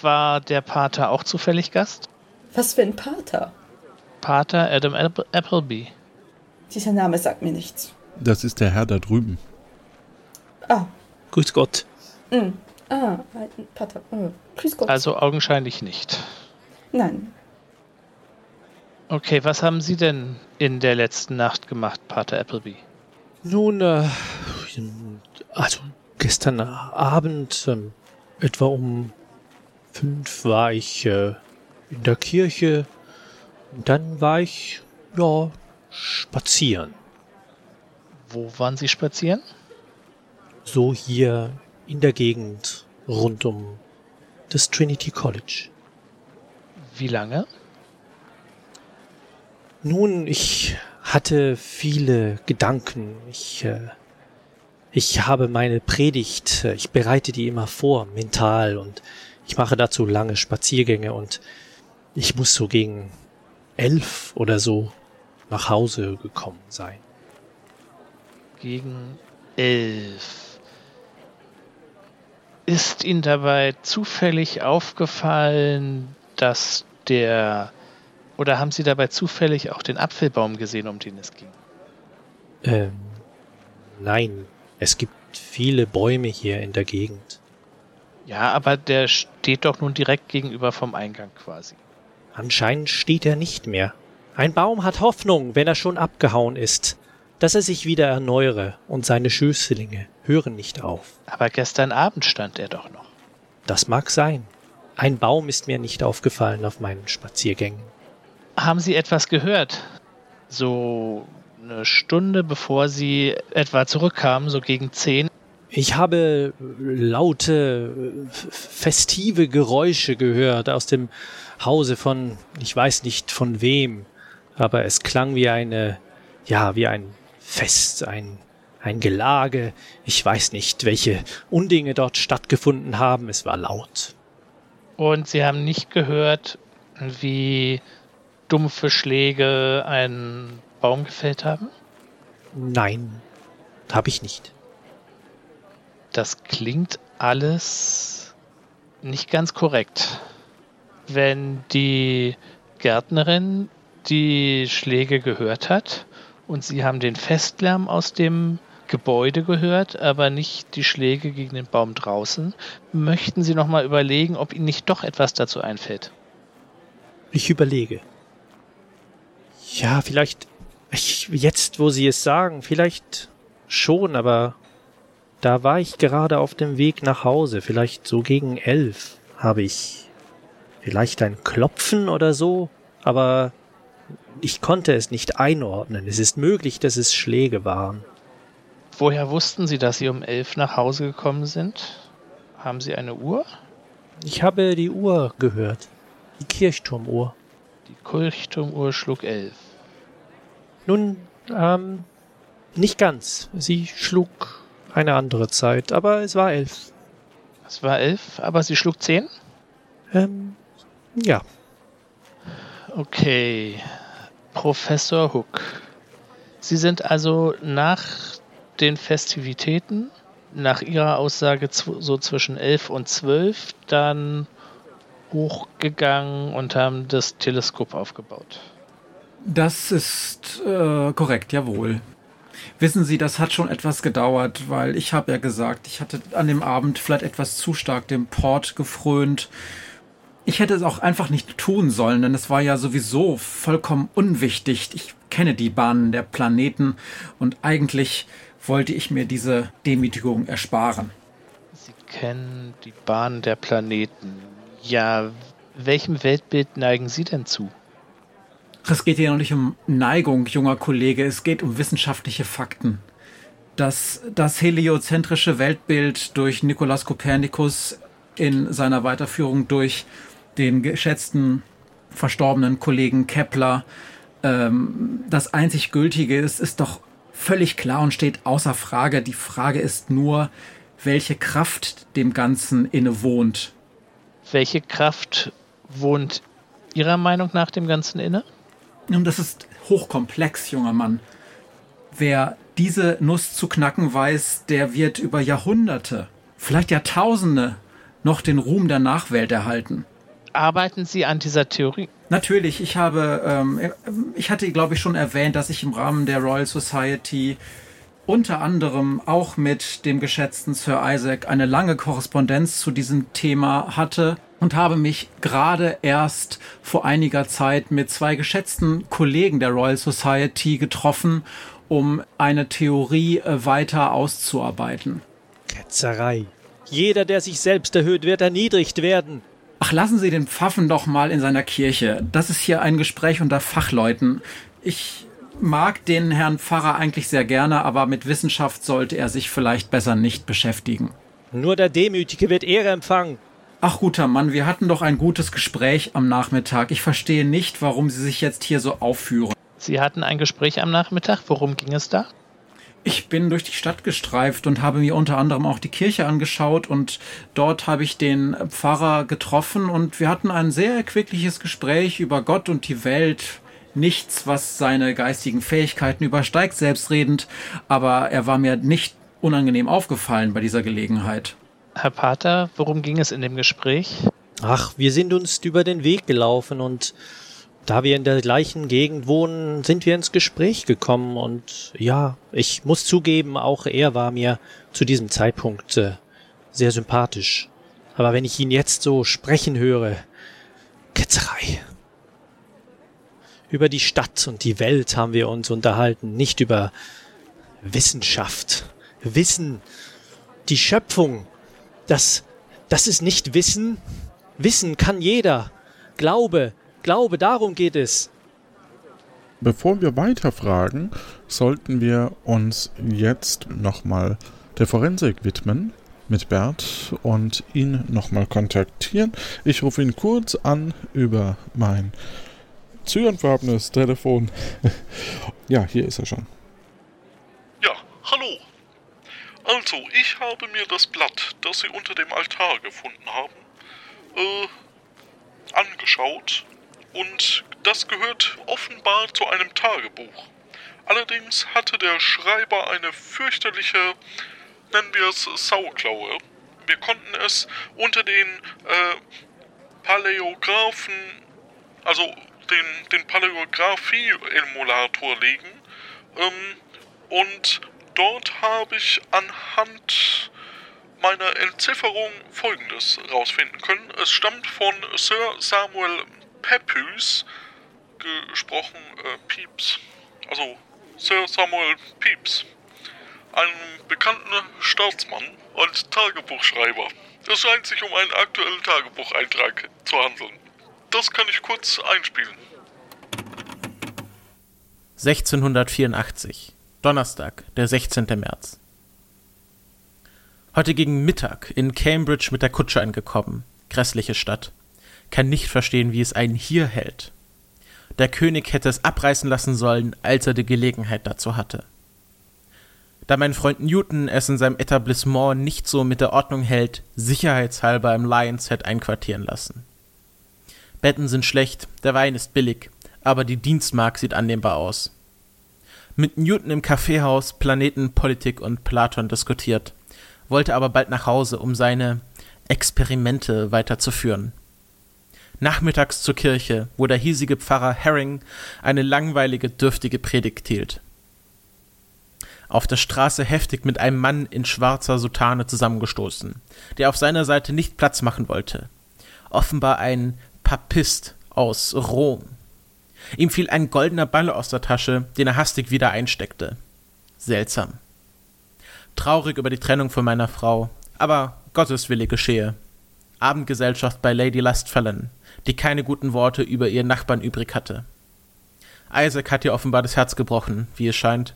War der Pater auch zufällig Gast? Was für ein Pater? Pater Adam App- Appleby. Dieser Name sagt mir nichts. Das ist der Herr da drüben. Ah, Grüß Gott. mm. ah, Pater. Oh. Grüß Gott. Also augenscheinlich nicht. Nein, Okay, was haben Sie denn in der letzten Nacht gemacht, Pater Appleby? Nun, äh, also gestern Abend, ähm, etwa um fünf, war ich äh, in der Kirche. Und dann war ich, ja, spazieren. Wo waren Sie spazieren? So hier in der Gegend rund um das Trinity College. Wie lange? Nun, ich hatte viele Gedanken. Ich, äh, ich habe meine Predigt, äh, ich bereite die immer vor, mental, und ich mache dazu lange Spaziergänge und ich muss so gegen elf oder so nach Hause gekommen sein. Gegen elf. Ist Ihnen dabei zufällig aufgefallen, dass der oder haben Sie dabei zufällig auch den Apfelbaum gesehen, um den es ging? Ähm, nein, es gibt viele Bäume hier in der Gegend. Ja, aber der steht doch nun direkt gegenüber vom Eingang quasi. Anscheinend steht er nicht mehr. Ein Baum hat Hoffnung, wenn er schon abgehauen ist, dass er sich wieder erneuere und seine Schößlinge hören nicht auf. Aber gestern Abend stand er doch noch. Das mag sein. Ein Baum ist mir nicht aufgefallen auf meinen Spaziergängen. Haben Sie etwas gehört? So eine Stunde bevor Sie etwa zurückkamen, so gegen zehn? Ich habe laute, festive Geräusche gehört aus dem Hause von, ich weiß nicht von wem, aber es klang wie eine, ja, wie ein Fest, ein, ein Gelage. Ich weiß nicht, welche Undinge dort stattgefunden haben. Es war laut. Und Sie haben nicht gehört, wie dumpfe Schläge einen Baum gefällt haben? Nein, habe ich nicht. Das klingt alles nicht ganz korrekt. Wenn die Gärtnerin die Schläge gehört hat und sie haben den Festlärm aus dem Gebäude gehört, aber nicht die Schläge gegen den Baum draußen. Möchten Sie noch mal überlegen, ob Ihnen nicht doch etwas dazu einfällt? Ich überlege. Ja, vielleicht ich, jetzt, wo Sie es sagen, vielleicht schon, aber da war ich gerade auf dem Weg nach Hause, vielleicht so gegen elf, habe ich vielleicht ein Klopfen oder so, aber ich konnte es nicht einordnen. Es ist möglich, dass es Schläge waren. Woher wussten Sie, dass Sie um elf nach Hause gekommen sind? Haben Sie eine Uhr? Ich habe die Uhr gehört. Die Kirchturmuhr. Die Kirchturmuhr schlug elf. Nun, ähm, nicht ganz. Sie schlug eine andere Zeit, aber es war elf. Es war elf, aber sie schlug zehn? Ähm, ja. Okay. Professor Hook. Sie sind also nach den Festivitäten, nach Ihrer Aussage so zwischen elf und zwölf, dann hochgegangen und haben das Teleskop aufgebaut. Das ist äh, korrekt, jawohl. Wissen Sie, das hat schon etwas gedauert, weil ich habe ja gesagt, ich hatte an dem Abend vielleicht etwas zu stark dem Port gefrönt. Ich hätte es auch einfach nicht tun sollen, denn es war ja sowieso vollkommen unwichtig. Ich kenne die Bahnen der Planeten und eigentlich wollte ich mir diese Demütigung ersparen. Sie kennen die Bahnen der Planeten. Ja, welchem Weltbild neigen Sie denn zu? Es geht hier noch nicht um Neigung, junger Kollege, es geht um wissenschaftliche Fakten. Das, das heliozentrische Weltbild durch Nikolaus Kopernikus in seiner Weiterführung durch den geschätzten verstorbenen Kollegen Kepler ähm, das einzig Gültige ist, ist doch völlig klar und steht außer Frage. Die Frage ist nur, welche Kraft dem Ganzen innewohnt. Welche Kraft wohnt Ihrer Meinung nach dem Ganzen inne? Und das ist hochkomplex, junger Mann. Wer diese Nuss zu knacken weiß, der wird über Jahrhunderte, vielleicht Jahrtausende noch den Ruhm der Nachwelt erhalten. Arbeiten Sie an dieser Theorie? Natürlich, ich habe, ähm, ich hatte, glaube ich, schon erwähnt, dass ich im Rahmen der Royal Society unter anderem auch mit dem geschätzten Sir Isaac eine lange Korrespondenz zu diesem Thema hatte und habe mich gerade erst vor einiger Zeit mit zwei geschätzten Kollegen der Royal Society getroffen, um eine Theorie äh, weiter auszuarbeiten. Ketzerei. Jeder, der sich selbst erhöht, wird erniedrigt werden. Ach, lassen Sie den Pfaffen doch mal in seiner Kirche. Das ist hier ein Gespräch unter Fachleuten. Ich mag den Herrn Pfarrer eigentlich sehr gerne, aber mit Wissenschaft sollte er sich vielleicht besser nicht beschäftigen. Nur der Demütige wird Ehre empfangen. Ach guter Mann, wir hatten doch ein gutes Gespräch am Nachmittag. Ich verstehe nicht, warum Sie sich jetzt hier so aufführen. Sie hatten ein Gespräch am Nachmittag. Worum ging es da? Ich bin durch die Stadt gestreift und habe mir unter anderem auch die Kirche angeschaut und dort habe ich den Pfarrer getroffen und wir hatten ein sehr erquickliches Gespräch über Gott und die Welt. Nichts, was seine geistigen Fähigkeiten übersteigt, selbstredend, aber er war mir nicht unangenehm aufgefallen bei dieser Gelegenheit. Herr Pater, worum ging es in dem Gespräch? Ach, wir sind uns über den Weg gelaufen und da wir in der gleichen Gegend wohnen, sind wir ins Gespräch gekommen und ja, ich muss zugeben, auch er war mir zu diesem Zeitpunkt äh, sehr sympathisch. Aber wenn ich ihn jetzt so sprechen höre, Ketzerei. Über die Stadt und die Welt haben wir uns unterhalten, nicht über Wissenschaft. Wissen, die Schöpfung, das, das ist nicht Wissen. Wissen kann jeder. Glaube, Glaube, darum geht es. Bevor wir weiterfragen, sollten wir uns jetzt nochmal der Forensik widmen mit Bert und ihn nochmal kontaktieren. Ich rufe ihn kurz an über mein zyanfarbenes Telefon. ja, hier ist er schon. Ja, hallo. Also, ich habe mir das Blatt, das Sie unter dem Altar gefunden haben, äh, angeschaut und das gehört offenbar zu einem Tagebuch. Allerdings hatte der Schreiber eine fürchterliche, nennen wir es Sauklaue. Wir konnten es unter den äh, Paläographen, also den, den Paläographie-Emulator legen ähm, und dort habe ich anhand meiner Entzifferung Folgendes rausfinden können. Es stammt von Sir Samuel Pepys, gesprochen äh, Pepys. Also Sir Samuel Pepys. Einem bekannten Staatsmann und Tagebuchschreiber. Es scheint sich um einen aktuellen Tagebucheintrag zu handeln. Das kann ich kurz einspielen. 1684. Donnerstag, der 16. März. Heute gegen Mittag in Cambridge mit der Kutsche angekommen. Grässliche Stadt. Kann nicht verstehen, wie es einen hier hält. Der König hätte es abreißen lassen sollen, als er die Gelegenheit dazu hatte. Da mein Freund Newton es in seinem Etablissement nicht so mit der Ordnung hält, sicherheitshalber im Lions Head einquartieren lassen. Betten sind schlecht, der Wein ist billig, aber die Dienstmark sieht annehmbar aus. Mit Newton im Kaffeehaus Planeten, Politik und Platon diskutiert, wollte aber bald nach Hause, um seine Experimente weiterzuführen. Nachmittags zur Kirche, wo der hiesige Pfarrer Herring eine langweilige, dürftige Predigt hielt. Auf der Straße heftig mit einem Mann in schwarzer Soutane zusammengestoßen, der auf seiner Seite nicht Platz machen wollte. Offenbar ein Papist aus Rom. Ihm fiel ein goldener Ball aus der Tasche, den er hastig wieder einsteckte. Seltsam. Traurig über die Trennung von meiner Frau, aber Gottes Wille geschehe. Abendgesellschaft bei Lady Lustfallen, die keine guten Worte über ihren Nachbarn übrig hatte. Isaac hat ihr offenbar das Herz gebrochen, wie es scheint.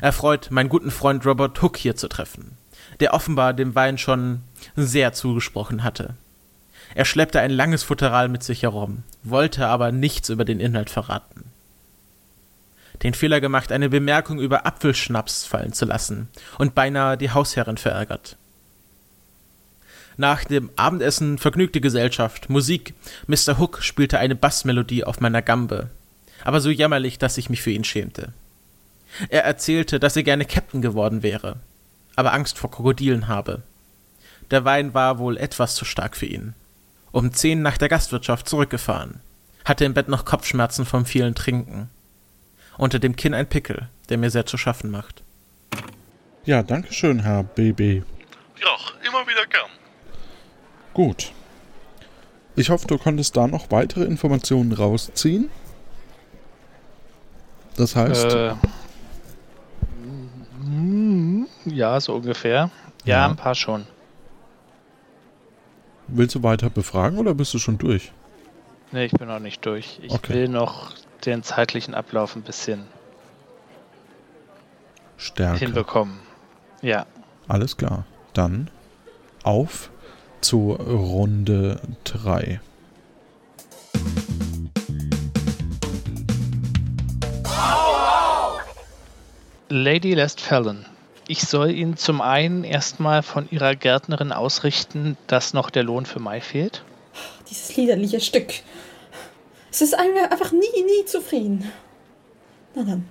Erfreut, meinen guten Freund Robert Hook hier zu treffen, der offenbar dem Wein schon sehr zugesprochen hatte. Er schleppte ein langes Futteral mit sich herum, wollte aber nichts über den Inhalt verraten. Den Fehler gemacht, eine Bemerkung über Apfelschnaps fallen zu lassen und beinahe die Hausherrin verärgert. Nach dem Abendessen vergnügte Gesellschaft, Musik. Mr. Hook spielte eine Bassmelodie auf meiner Gambe, aber so jämmerlich, dass ich mich für ihn schämte. Er erzählte, dass er gerne Captain geworden wäre, aber Angst vor Krokodilen habe. Der Wein war wohl etwas zu stark für ihn um zehn nach der Gastwirtschaft zurückgefahren, hatte im Bett noch Kopfschmerzen vom vielen Trinken. Unter dem Kinn ein Pickel, der mir sehr zu schaffen macht. Ja, danke schön, Herr BB. Ja, immer wieder gern. Gut. Ich hoffe, du konntest da noch weitere Informationen rausziehen. Das heißt. Äh, ja, so ungefähr. Ja, ja, ein paar schon. Willst du weiter befragen oder bist du schon durch? Nee, ich bin noch nicht durch. Ich okay. will noch den zeitlichen Ablauf ein bisschen Stärker. hinbekommen. Ja. Alles klar. Dann auf zu Runde 3. Lady Lestfallen ich soll Ihnen zum einen erstmal von Ihrer Gärtnerin ausrichten, dass noch der Lohn für Mai fehlt. Dieses liederliche Stück. Es ist einfach nie, nie zufrieden. Na dann,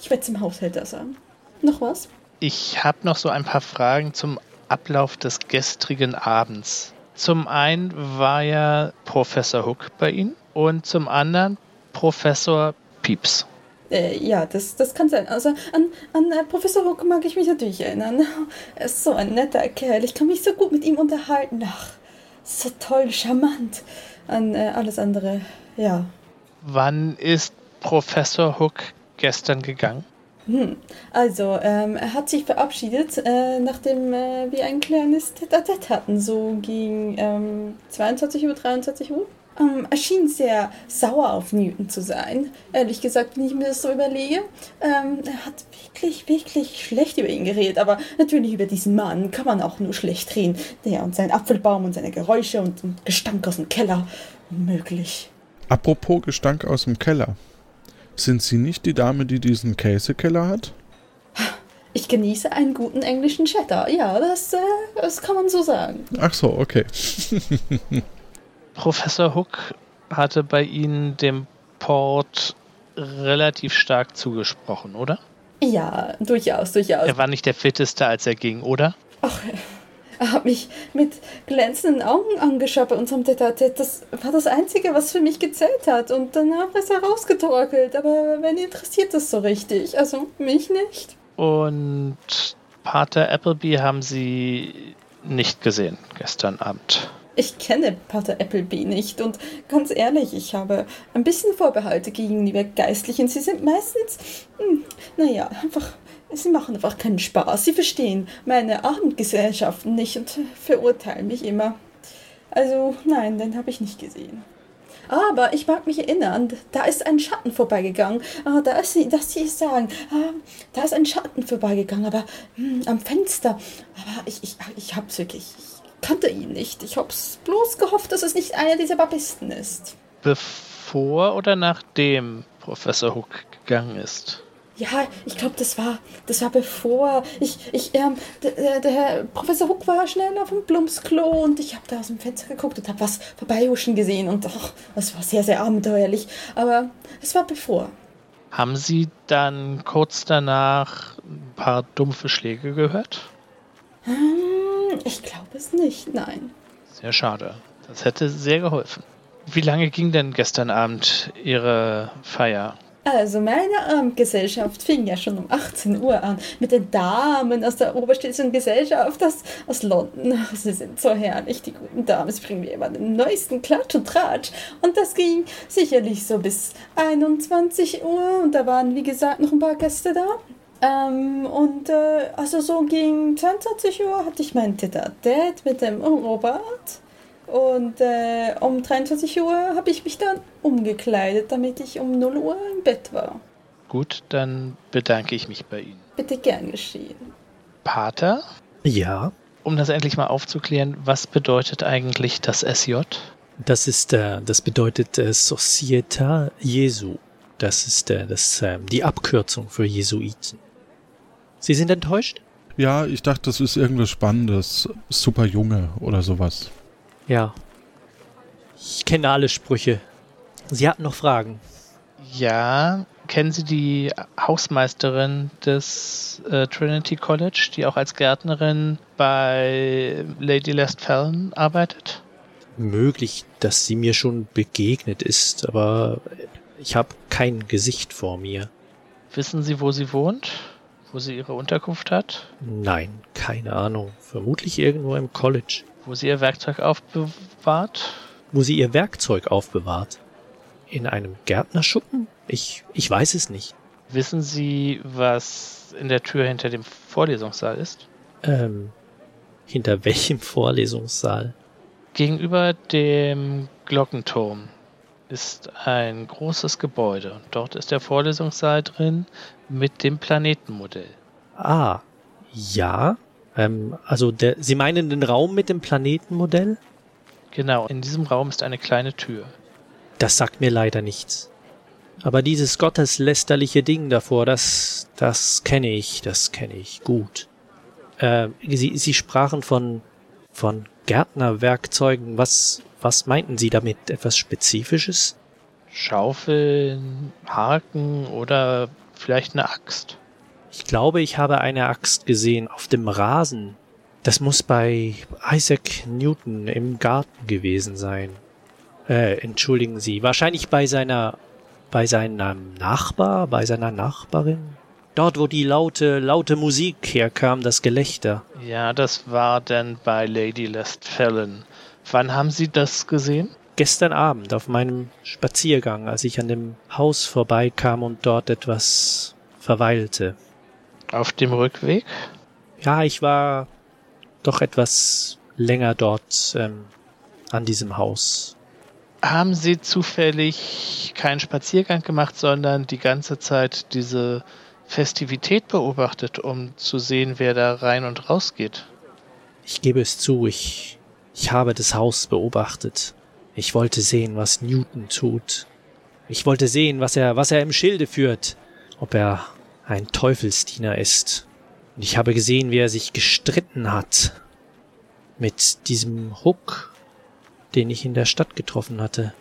ich werde zum Haushälter sagen. Noch was? Ich habe noch so ein paar Fragen zum Ablauf des gestrigen Abends. Zum einen war ja Professor Hook bei Ihnen und zum anderen Professor Pieps. Äh, ja, das, das kann sein. Also an, an äh, Professor Hook mag ich mich natürlich erinnern. Er ist so ein netter Kerl. Ich kann mich so gut mit ihm unterhalten. Ach, so toll, charmant. An äh, alles andere, ja. Wann ist Professor Hook gestern gegangen? Hm. Also, ähm, er hat sich verabschiedet, äh, nachdem äh, wir ein kleines Tete-a-Tete hatten, so gegen ähm, 22 Uhr, 23 Uhr ähm, er schien sehr sauer auf Newton zu sein. Ehrlich gesagt, wenn ich mir das so überlege. Ähm, er hat wirklich, wirklich schlecht über ihn geredet. Aber natürlich über diesen Mann kann man auch nur schlecht reden. Der und sein Apfelbaum und seine Geräusche und, und Gestank aus dem Keller. Unmöglich. Apropos Gestank aus dem Keller. Sind Sie nicht die Dame, die diesen Käsekeller hat? Ich genieße einen guten englischen Chatter. Ja, das, äh, das kann man so sagen. Ach so, okay. Professor Hook hatte bei Ihnen dem Port relativ stark zugesprochen, oder? Ja, durchaus, durchaus. Er war nicht der fitteste, als er ging, oder? Ach, er hat mich mit glänzenden Augen angeschaut bei unserem Tete. Das war das Einzige, was für mich gezählt hat. Und danach ist er rausgetorkelt. Aber wen interessiert das so richtig? Also mich nicht. Und Pater Appleby haben Sie nicht gesehen gestern Abend. Ich kenne Pater Appleby nicht und ganz ehrlich, ich habe ein bisschen Vorbehalte gegenüber Geistlichen. Sie sind meistens, hm, naja, einfach, sie machen einfach keinen Spaß. Sie verstehen meine Abendgesellschaften nicht und verurteilen mich immer. Also nein, den habe ich nicht gesehen. Aber ich mag mich erinnern, da ist ein Schatten vorbeigegangen. Ah, da ist sie, dass sie sagen. Ah, da ist ein Schatten vorbeigegangen, aber hm, am Fenster. Aber ich, ich, ich hab's wirklich. Ich kannte ihn nicht. Ich hab's bloß gehofft, dass es nicht einer dieser Babisten ist. Bevor oder nachdem Professor Hook gegangen ist? Ja, ich glaube, das war, das war bevor ich, ich, ähm, der, der Herr Professor Huck war schnell auf dem Plumpsklo und ich habe da aus dem Fenster geguckt und habe was vorbeihuschen gesehen und ach, das war sehr, sehr abenteuerlich. Aber es war bevor. Haben Sie dann kurz danach ein paar dumpfe Schläge gehört? Hm, ich glaube es nicht, nein. Sehr schade. Das hätte sehr geholfen. Wie lange ging denn gestern Abend Ihre Feier? Also meine Abendgesellschaft fing ja schon um 18 Uhr an mit den Damen aus der oberstädtischen Gesellschaft aus, aus London. Sie sind so herrlich, die guten Damen. Sie bringen mir immer den neuesten Klatsch und Tratsch. Und das ging sicherlich so bis 21 Uhr. Und da waren, wie gesagt, noch ein paar Gäste da. Ähm, und äh, also so gegen 22 Uhr hatte ich mein tete mit dem Robert. Und äh, um 23 Uhr habe ich mich dann umgekleidet, damit ich um 0 Uhr im Bett war. Gut, dann bedanke ich mich bei Ihnen. Bitte gern geschehen. Pater? Ja. Um das endlich mal aufzuklären, was bedeutet eigentlich das SJ? Das ist, äh, das bedeutet äh, Societa Jesu. Das ist äh, das, äh, die Abkürzung für Jesuiten. Sie sind enttäuscht? Ja, ich dachte, das ist irgendwas Spannendes. Super Junge oder sowas. Ja. Ich kenne alle Sprüche. Sie hatten noch Fragen. Ja, kennen Sie die Hausmeisterin des äh, Trinity College, die auch als Gärtnerin bei Lady Lestfallen arbeitet? Möglich, dass sie mir schon begegnet ist, aber ich habe kein Gesicht vor mir. Wissen Sie, wo sie wohnt? Wo sie ihre Unterkunft hat? Nein, keine Ahnung. Vermutlich irgendwo im College. Wo sie ihr Werkzeug aufbewahrt? Wo sie ihr Werkzeug aufbewahrt? In einem Gärtnerschuppen? Ich, ich weiß es nicht. Wissen Sie, was in der Tür hinter dem Vorlesungssaal ist? Ähm, hinter welchem Vorlesungssaal? Gegenüber dem Glockenturm ist ein großes Gebäude. Dort ist der Vorlesungssaal drin mit dem Planetenmodell. Ah, ja. Ähm, also der, Sie meinen den Raum mit dem Planetenmodell? Genau, in diesem Raum ist eine kleine Tür. Das sagt mir leider nichts. Aber dieses gotteslästerliche Ding davor, das, das kenne ich, das kenne ich gut. Äh, Sie, Sie sprachen von, von Gärtnerwerkzeugen. Was, was meinten Sie damit? Etwas Spezifisches? Schaufeln, Haken oder vielleicht eine Axt. Ich glaube, ich habe eine Axt gesehen auf dem Rasen. Das muss bei Isaac Newton im Garten gewesen sein. Äh, entschuldigen Sie, wahrscheinlich bei seiner, bei seinem Nachbar, bei seiner Nachbarin? Dort, wo die laute, laute Musik herkam, das Gelächter. Ja, das war dann bei Lady Lestfallen. Wann haben Sie das gesehen? Gestern Abend auf meinem Spaziergang, als ich an dem Haus vorbeikam und dort etwas verweilte. Auf dem Rückweg? Ja, ich war doch etwas länger dort ähm, an diesem Haus. Haben Sie zufällig keinen Spaziergang gemacht, sondern die ganze Zeit diese Festivität beobachtet, um zu sehen, wer da rein und raus geht? Ich gebe es zu, ich, ich habe das Haus beobachtet. Ich wollte sehen, was Newton tut. Ich wollte sehen, was er, was er im Schilde führt. Ob er ein Teufelsdiener ist. Und ich habe gesehen, wie er sich gestritten hat mit diesem Hook, den ich in der Stadt getroffen hatte.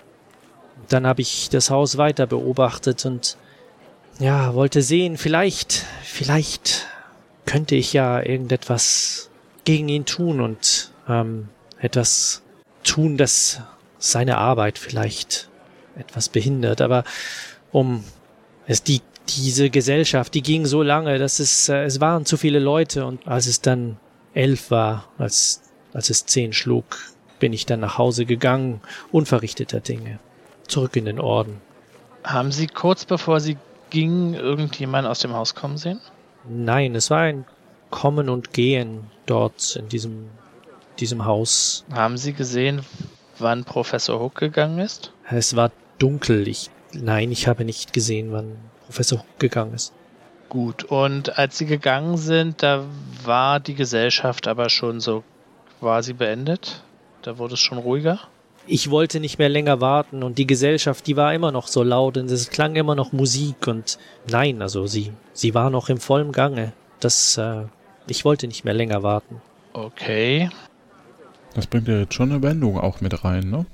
Und dann habe ich das Haus weiter beobachtet und ja, wollte sehen, vielleicht, vielleicht könnte ich ja irgendetwas gegen ihn tun und ähm, etwas tun, das seine Arbeit vielleicht etwas behindert. Aber um es die Diese Gesellschaft, die ging so lange, dass es, äh, es waren zu viele Leute und als es dann elf war, als, als es zehn schlug, bin ich dann nach Hause gegangen, unverrichteter Dinge, zurück in den Orden. Haben Sie kurz bevor Sie gingen irgendjemand aus dem Haus kommen sehen? Nein, es war ein Kommen und Gehen dort in diesem, diesem Haus. Haben Sie gesehen, wann Professor Hook gegangen ist? Es war dunkel. Ich, nein, ich habe nicht gesehen, wann Professor Hook gegangen ist. Gut, und als Sie gegangen sind, da war die Gesellschaft aber schon so quasi beendet? Da wurde es schon ruhiger? Ich wollte nicht mehr länger warten und die Gesellschaft, die war immer noch so laut und es klang immer noch Musik und nein, also sie, sie war noch im vollen Gange. Das, äh, ich wollte nicht mehr länger warten. Okay. Das bringt ja jetzt schon eine Wendung auch mit rein, ne?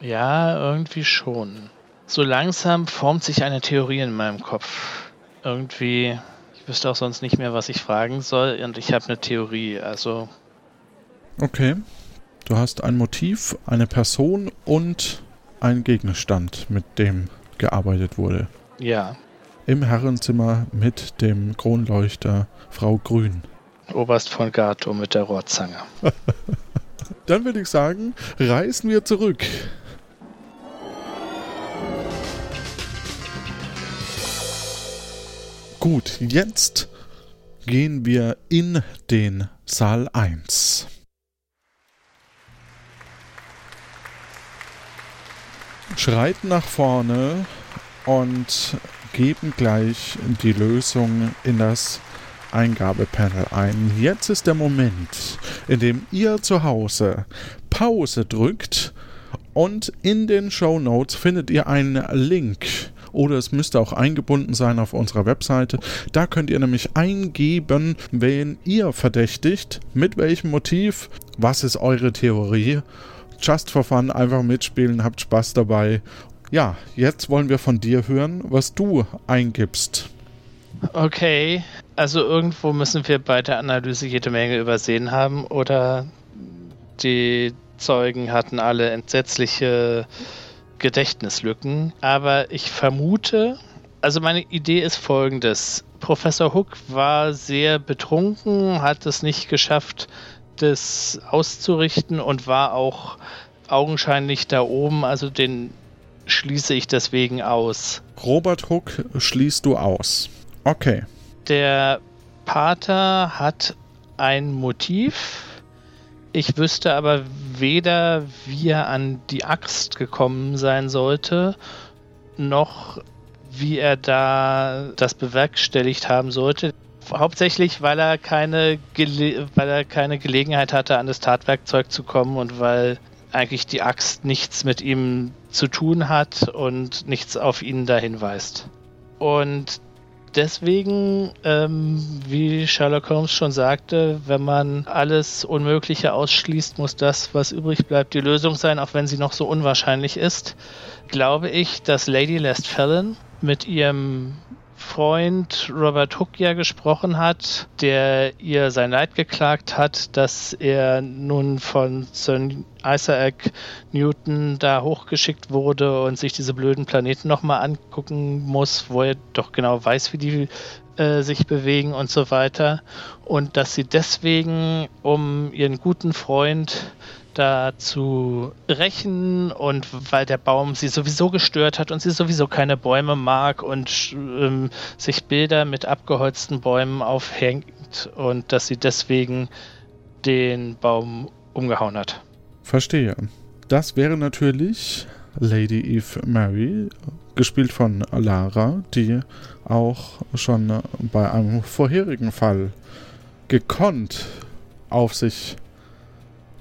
Ja, irgendwie schon. So langsam formt sich eine Theorie in meinem Kopf. Irgendwie, ich wüsste auch sonst nicht mehr, was ich fragen soll und ich habe eine Theorie, also. Okay. Du hast ein Motiv, eine Person und einen Gegenstand, mit dem gearbeitet wurde. Ja. Im Herrenzimmer mit dem Kronleuchter Frau Grün. Oberst von Gato mit der Rohrzange. Dann würde ich sagen, reisen wir zurück. Gut, jetzt gehen wir in den Saal 1. Schreiten nach vorne und geben gleich die Lösung in das Eingabepanel ein. Jetzt ist der Moment, in dem ihr zu Hause Pause drückt und in den Show Notes findet ihr einen Link oder es müsste auch eingebunden sein auf unserer Webseite. Da könnt ihr nämlich eingeben, wen ihr verdächtigt, mit welchem Motiv, was ist eure Theorie. Just for fun, einfach mitspielen, habt Spaß dabei. Ja, jetzt wollen wir von dir hören, was du eingibst. Okay, also irgendwo müssen wir bei der Analyse jede Menge übersehen haben oder die Zeugen hatten alle entsetzliche Gedächtnislücken. Aber ich vermute, also meine Idee ist folgendes. Professor Hook war sehr betrunken, hat es nicht geschafft, das auszurichten und war auch augenscheinlich da oben. Also den schließe ich deswegen aus. Robert Hook schließt du aus. Okay. Der Pater hat ein Motiv. Ich wüsste aber weder, wie er an die Axt gekommen sein sollte, noch wie er da das bewerkstelligt haben sollte. Hauptsächlich, weil er keine, Gele weil er keine Gelegenheit hatte, an das Tatwerkzeug zu kommen und weil eigentlich die Axt nichts mit ihm zu tun hat und nichts auf ihn da hinweist. Und deswegen, ähm, wie Sherlock Holmes schon sagte, wenn man alles Unmögliche ausschließt, muss das, was übrig bleibt, die Lösung sein, auch wenn sie noch so unwahrscheinlich ist. Glaube ich, dass Lady Lestfallen mit ihrem Freund Robert Hook ja gesprochen hat, der ihr sein Leid geklagt hat, dass er nun von Sir Isaac Newton da hochgeschickt wurde und sich diese blöden Planeten nochmal angucken muss, wo er doch genau weiß, wie die äh, sich bewegen und so weiter. Und dass sie deswegen, um ihren guten Freund da zu rächen und weil der Baum sie sowieso gestört hat und sie sowieso keine Bäume mag und ähm, sich Bilder mit abgeholzten Bäumen aufhängt und dass sie deswegen den Baum umgehauen hat. Verstehe. Das wäre natürlich Lady Eve Mary, gespielt von Lara, die auch schon bei einem vorherigen Fall gekonnt auf sich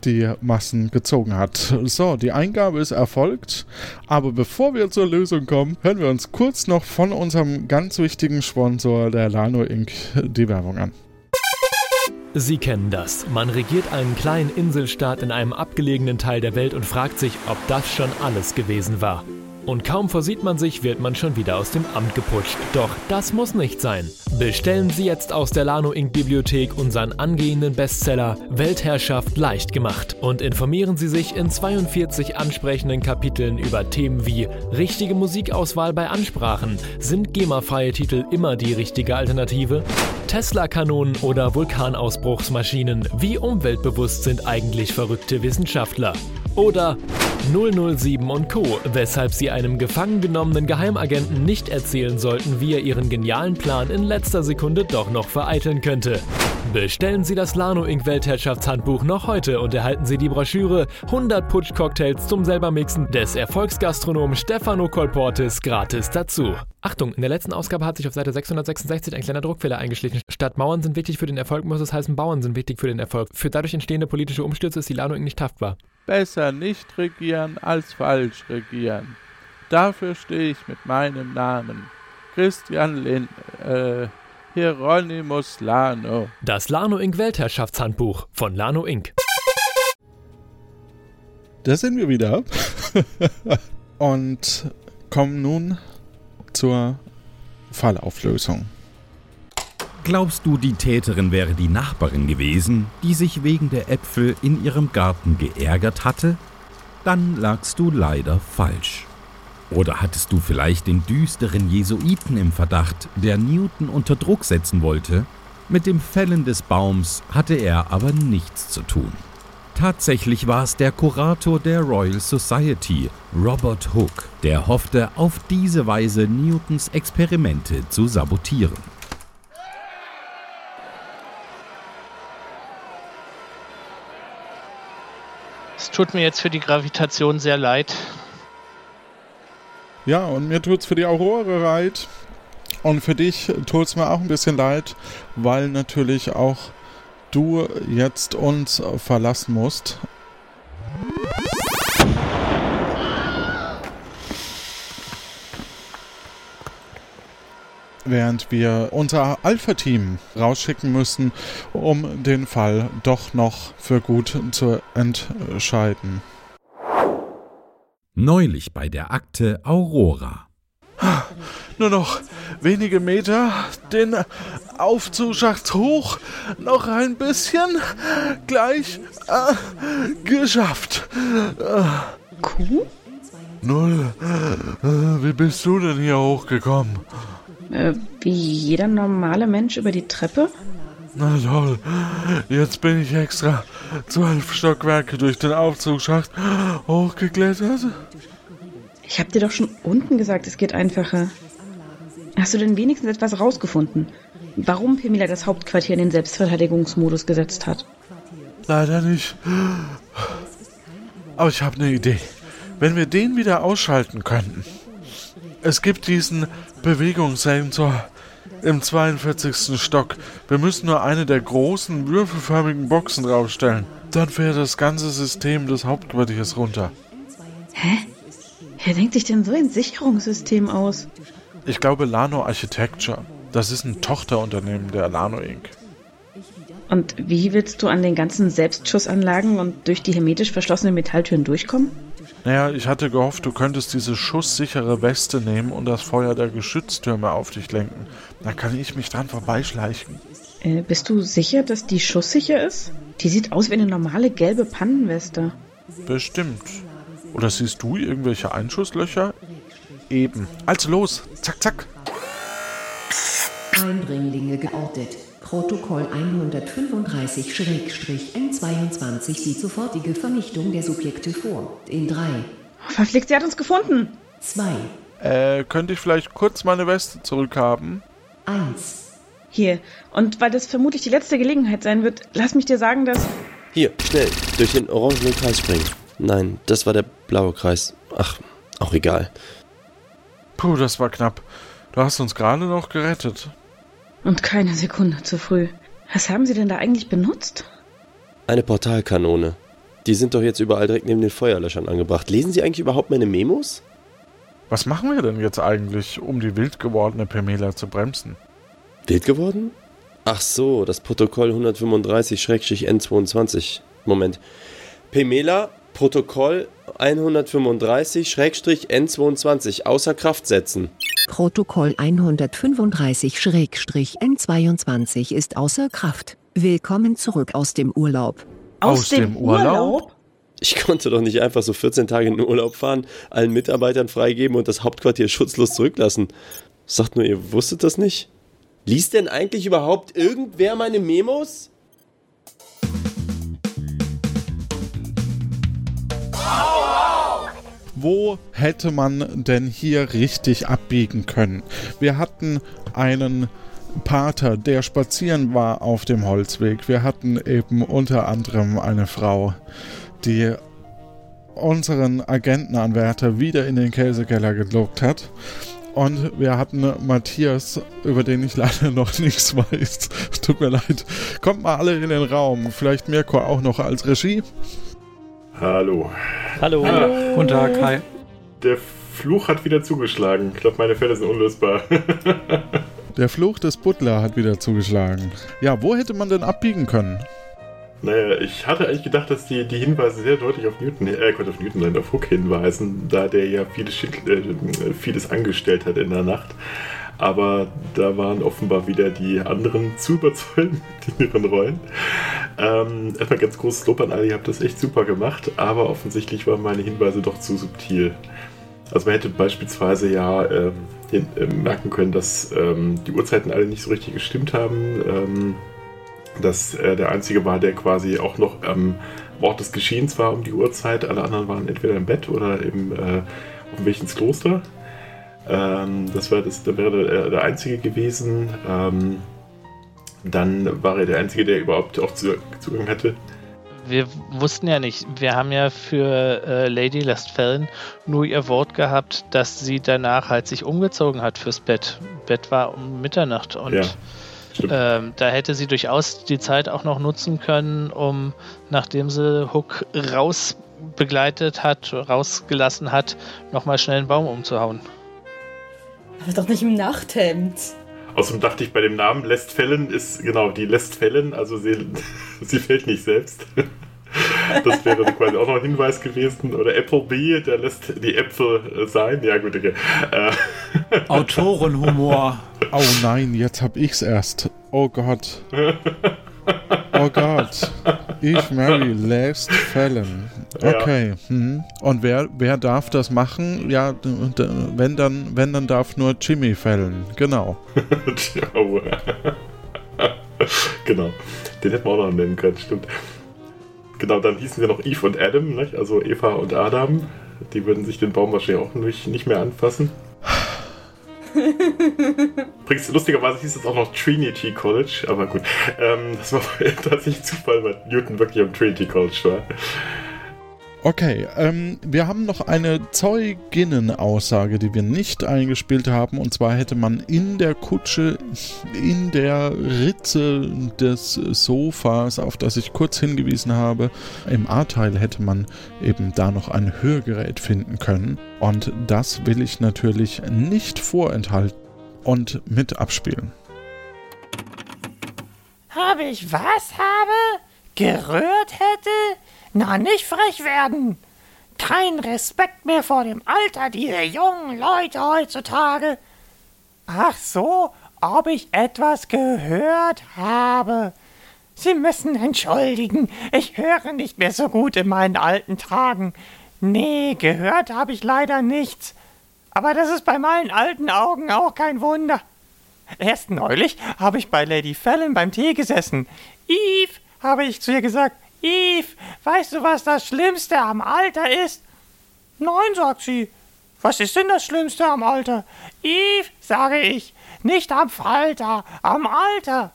die Massen gezogen hat. So, die Eingabe ist erfolgt, aber bevor wir zur Lösung kommen, hören wir uns kurz noch von unserem ganz wichtigen Sponsor, der Lano Inc., die Werbung an. Sie kennen das. Man regiert einen kleinen Inselstaat in einem abgelegenen Teil der Welt und fragt sich, ob das schon alles gewesen war. Und kaum versieht man sich, wird man schon wieder aus dem Amt geputscht. Doch das muss nicht sein. Bestellen Sie jetzt aus der Lano Inc. Bibliothek unseren angehenden Bestseller Weltherrschaft leicht gemacht und informieren Sie sich in 42 ansprechenden Kapiteln über Themen wie richtige Musikauswahl bei Ansprachen, sind GEMA-freie Titel immer die richtige Alternative? Tesla-Kanonen oder Vulkanausbruchsmaschinen, wie umweltbewusst sind eigentlich verrückte Wissenschaftler? Oder 007 und Co., weshalb sie einem gefangen genommenen Geheimagenten nicht erzählen sollten, wie er ihren genialen Plan in letzter Sekunde doch noch vereiteln könnte. Bestellen Sie das Lano Inc. Weltherrschaftshandbuch noch heute und erhalten Sie die Broschüre 100 Putsch-Cocktails zum selbermixen des Erfolgsgastronomen Stefano Colportis gratis dazu. Achtung, in der letzten Ausgabe hat sich auf Seite 666 ein kleiner Druckfehler eingeschlichen. Statt Mauern sind wichtig für den Erfolg, muss es heißen, Bauern sind wichtig für den Erfolg. Für dadurch entstehende politische Umstürze ist die Lano Inc. nicht haftbar. Besser nicht regieren als falsch regieren. Dafür stehe ich mit meinem Namen. Christian Lind, äh, Hieronymus Lano. Das Lano Inc. Weltherrschaftshandbuch von Lano Inc. Da sind wir wieder. Und kommen nun zur Fallauflösung. Glaubst du, die Täterin wäre die Nachbarin gewesen, die sich wegen der Äpfel in ihrem Garten geärgert hatte? Dann lagst du leider falsch. Oder hattest du vielleicht den düsteren Jesuiten im Verdacht, der Newton unter Druck setzen wollte? Mit dem Fällen des Baums hatte er aber nichts zu tun. Tatsächlich war es der Kurator der Royal Society, Robert Hooke, der hoffte, auf diese Weise Newtons Experimente zu sabotieren. Es tut mir jetzt für die Gravitation sehr leid. Ja, und mir tut's für die Aurora leid. Und für dich tut's mir auch ein bisschen leid, weil natürlich auch du jetzt uns verlassen musst. Während wir unser Alpha-Team rausschicken müssen, um den Fall doch noch für gut zu entscheiden. Neulich bei der Akte Aurora. Nur noch wenige Meter, den Aufzugsschacht hoch, noch ein bisschen, gleich äh, geschafft. Äh, Kuh? Null. Äh, wie bist du denn hier hochgekommen? Äh, wie jeder normale Mensch über die Treppe? Na toll, jetzt bin ich extra zwölf Stockwerke durch den Aufzugsschacht hochgeklettert. Ich hab dir doch schon unten gesagt, es geht einfacher. Hast du denn wenigstens etwas rausgefunden? Warum Pamela das Hauptquartier in den Selbstverteidigungsmodus gesetzt hat? Leider nicht. Aber ich habe eine Idee. Wenn wir den wieder ausschalten könnten. Es gibt diesen Bewegungssensor im 42. Stock. Wir müssen nur eine der großen würfelförmigen Boxen draufstellen. Dann fährt das ganze System des Hauptquartiers runter. Hä? Wer denkt sich denn so ein Sicherungssystem aus? Ich glaube Lano Architecture. Das ist ein Tochterunternehmen der Lano Inc. Und wie willst du an den ganzen Selbstschussanlagen und durch die hermetisch verschlossenen Metalltüren durchkommen? Naja, ich hatte gehofft, du könntest diese schusssichere Weste nehmen und das Feuer der Geschütztürme auf dich lenken. Dann kann ich mich dran vorbeischleichen. Äh, bist du sicher, dass die schusssicher ist? Die sieht aus wie eine normale gelbe Pannenweste. Bestimmt. Oder siehst du irgendwelche Einschusslöcher? Eben. Also los. Zack, zack. Eindringlinge geortet. Protokoll 135-N22 sieht sofortige Vernichtung der Subjekte vor. In 3, Verflixt, sie hat uns gefunden. 2, Äh, könnte ich vielleicht kurz meine Weste zurückhaben? 1. Hier. Und weil das vermutlich die letzte Gelegenheit sein wird, lass mich dir sagen, dass. Hier, schnell, durch den orangenen Kreis springen. Nein, das war der blaue Kreis. Ach, auch egal. Puh, das war knapp. Du hast uns gerade noch gerettet. Und keine Sekunde zu früh. Was haben sie denn da eigentlich benutzt? Eine Portalkanone. Die sind doch jetzt überall direkt neben den Feuerlöschern angebracht. Lesen Sie eigentlich überhaupt meine Memos? Was machen wir denn jetzt eigentlich, um die wild gewordene Pamela zu bremsen? Wild geworden? Ach so, das Protokoll 135-N22. Moment. Pamela, Protokoll 135-N22 außer Kraft setzen. Protokoll 135-N22 ist außer Kraft. Willkommen zurück aus dem Urlaub. Aus, aus dem, dem Urlaub? Urlaub? Ich konnte doch nicht einfach so 14 Tage in den Urlaub fahren, allen Mitarbeitern freigeben und das Hauptquartier schutzlos zurücklassen. Sagt nur, ihr wusstet das nicht? Liest denn eigentlich überhaupt irgendwer meine Memos? Wo hätte man denn hier richtig abbiegen können? Wir hatten einen Pater, der spazieren war auf dem Holzweg. Wir hatten eben unter anderem eine Frau, die unseren Agentenanwärter wieder in den Käsekeller gelockt hat. Und wir hatten Matthias, über den ich leider noch nichts weiß. Tut mir leid. Kommt mal alle in den Raum. Vielleicht Mirko auch noch als Regie. Hallo. Hallo. Hallo. Guten Tag, hi. Der Fluch hat wieder zugeschlagen. Ich glaube, meine Fälle sind unlösbar. Der Fluch des Butler hat wieder zugeschlagen. Ja, wo hätte man denn abbiegen können? Naja, ich hatte eigentlich gedacht, dass die, die Hinweise sehr deutlich auf Newton, äh, Gott, auf Newton, nein, auf Hook hinweisen, da der ja vieles, äh, vieles angestellt hat in der Nacht. Aber da waren offenbar wieder die anderen zu überzeugen in ihren Rollen. Ähm, erstmal ganz großes Lob an alle, ihr habt das echt super gemacht, aber offensichtlich waren meine Hinweise doch zu subtil. Also man hätte beispielsweise ja ähm, äh, merken können, dass ähm, die Uhrzeiten alle nicht so richtig gestimmt haben. Ähm, dass er der Einzige war, der quasi auch noch am Ort des Geschehens war um die Uhrzeit. Alle anderen waren entweder im Bett oder im, äh, auf dem Kloster. Ähm, das, war das, das wäre der, der Einzige gewesen. Ähm, dann war er der Einzige, der überhaupt auch Zugang hatte. Wir wussten ja nicht, wir haben ja für äh, Lady Lestfällen nur ihr Wort gehabt, dass sie danach halt sich umgezogen hat fürs Bett. Bett war um Mitternacht und ja. Ähm, da hätte sie durchaus die Zeit auch noch nutzen können, um, nachdem sie Hook raus begleitet hat, rausgelassen hat, nochmal schnell einen Baum umzuhauen. Aber doch nicht im Nachthemd. Außerdem dachte ich bei dem Namen Lestfällen ist, genau, die Lestfällen, also sie, sie fällt nicht selbst. Das wäre quasi auch noch ein Hinweis gewesen. Oder Applebee, der lässt die Äpfel äh, sein. Ja, gut, okay. Äh. Autorenhumor. Oh nein, jetzt hab ich's erst. Oh Gott. Oh Gott. Ich Mary Last Fallon. Okay. Ja. Hm. Und wer, wer darf das machen? Ja, wenn dann, wenn dann darf nur Jimmy fällen. Genau. genau. Den hätten wir auch noch nennen können, stimmt. Genau, dann hießen wir noch Eve und Adam, nicht? also Eva und Adam. Die würden sich den Baum wahrscheinlich auch nicht, nicht mehr anfassen. Übrigens, lustigerweise hieß es auch noch Trinity College, aber gut. Ähm, das war tatsächlich Zufall, weil Newton wirklich am Trinity College war. Okay, ähm, wir haben noch eine Zeuginnenaussage, die wir nicht eingespielt haben. Und zwar hätte man in der Kutsche, in der Ritze des Sofas, auf das ich kurz hingewiesen habe, im A-Teil hätte man eben da noch ein Hörgerät finden können. Und das will ich natürlich nicht vorenthalten und mit abspielen. Habe ich was habe? Gerührt hätte? Na, nicht frech werden. Kein Respekt mehr vor dem Alter dieser jungen Leute heutzutage. Ach so, ob ich etwas gehört habe. Sie müssen entschuldigen, ich höre nicht mehr so gut in meinen alten Tagen. Nee, gehört habe ich leider nichts. Aber das ist bei meinen alten Augen auch kein Wunder. Erst neulich habe ich bei Lady Fallon beim Tee gesessen. Eve, habe ich zu ihr gesagt, Eve, weißt du, was das Schlimmste am Alter ist? Nein, sagt sie. Was ist denn das Schlimmste am Alter? Eve, sage ich, nicht am Falter, am Alter.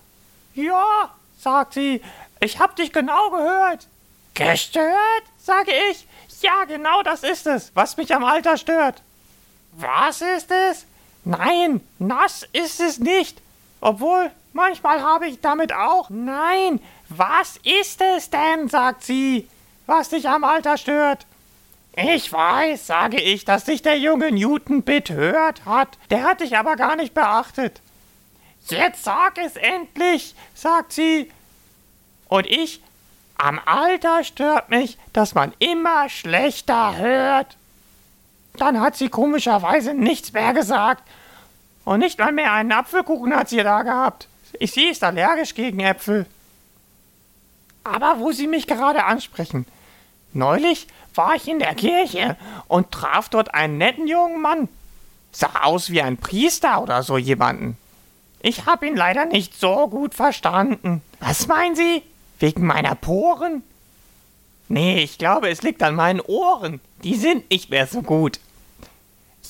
Ja, sagt sie, ich hab dich genau gehört. Gestört? sage ich. Ja, genau das ist es, was mich am Alter stört. Was ist es? Nein, nass ist es nicht. Obwohl, manchmal habe ich damit auch. Nein, was ist es denn, sagt sie, was dich am Alter stört? Ich weiß, sage ich, dass dich der junge Newton betört hat. Der hat dich aber gar nicht beachtet. Jetzt sag es endlich, sagt sie. Und ich, Am Alter stört mich, dass man immer schlechter hört. Dann hat sie komischerweise nichts mehr gesagt. Und nicht mal mehr einen Apfelkuchen hat sie da gehabt. Sie ist allergisch gegen Äpfel. Aber wo Sie mich gerade ansprechen. Neulich war ich in der Kirche und traf dort einen netten jungen Mann. Sah aus wie ein Priester oder so jemanden. Ich habe ihn leider nicht so gut verstanden. Was meinen Sie? Wegen meiner Poren? Nee, ich glaube, es liegt an meinen Ohren. Die sind nicht mehr so gut.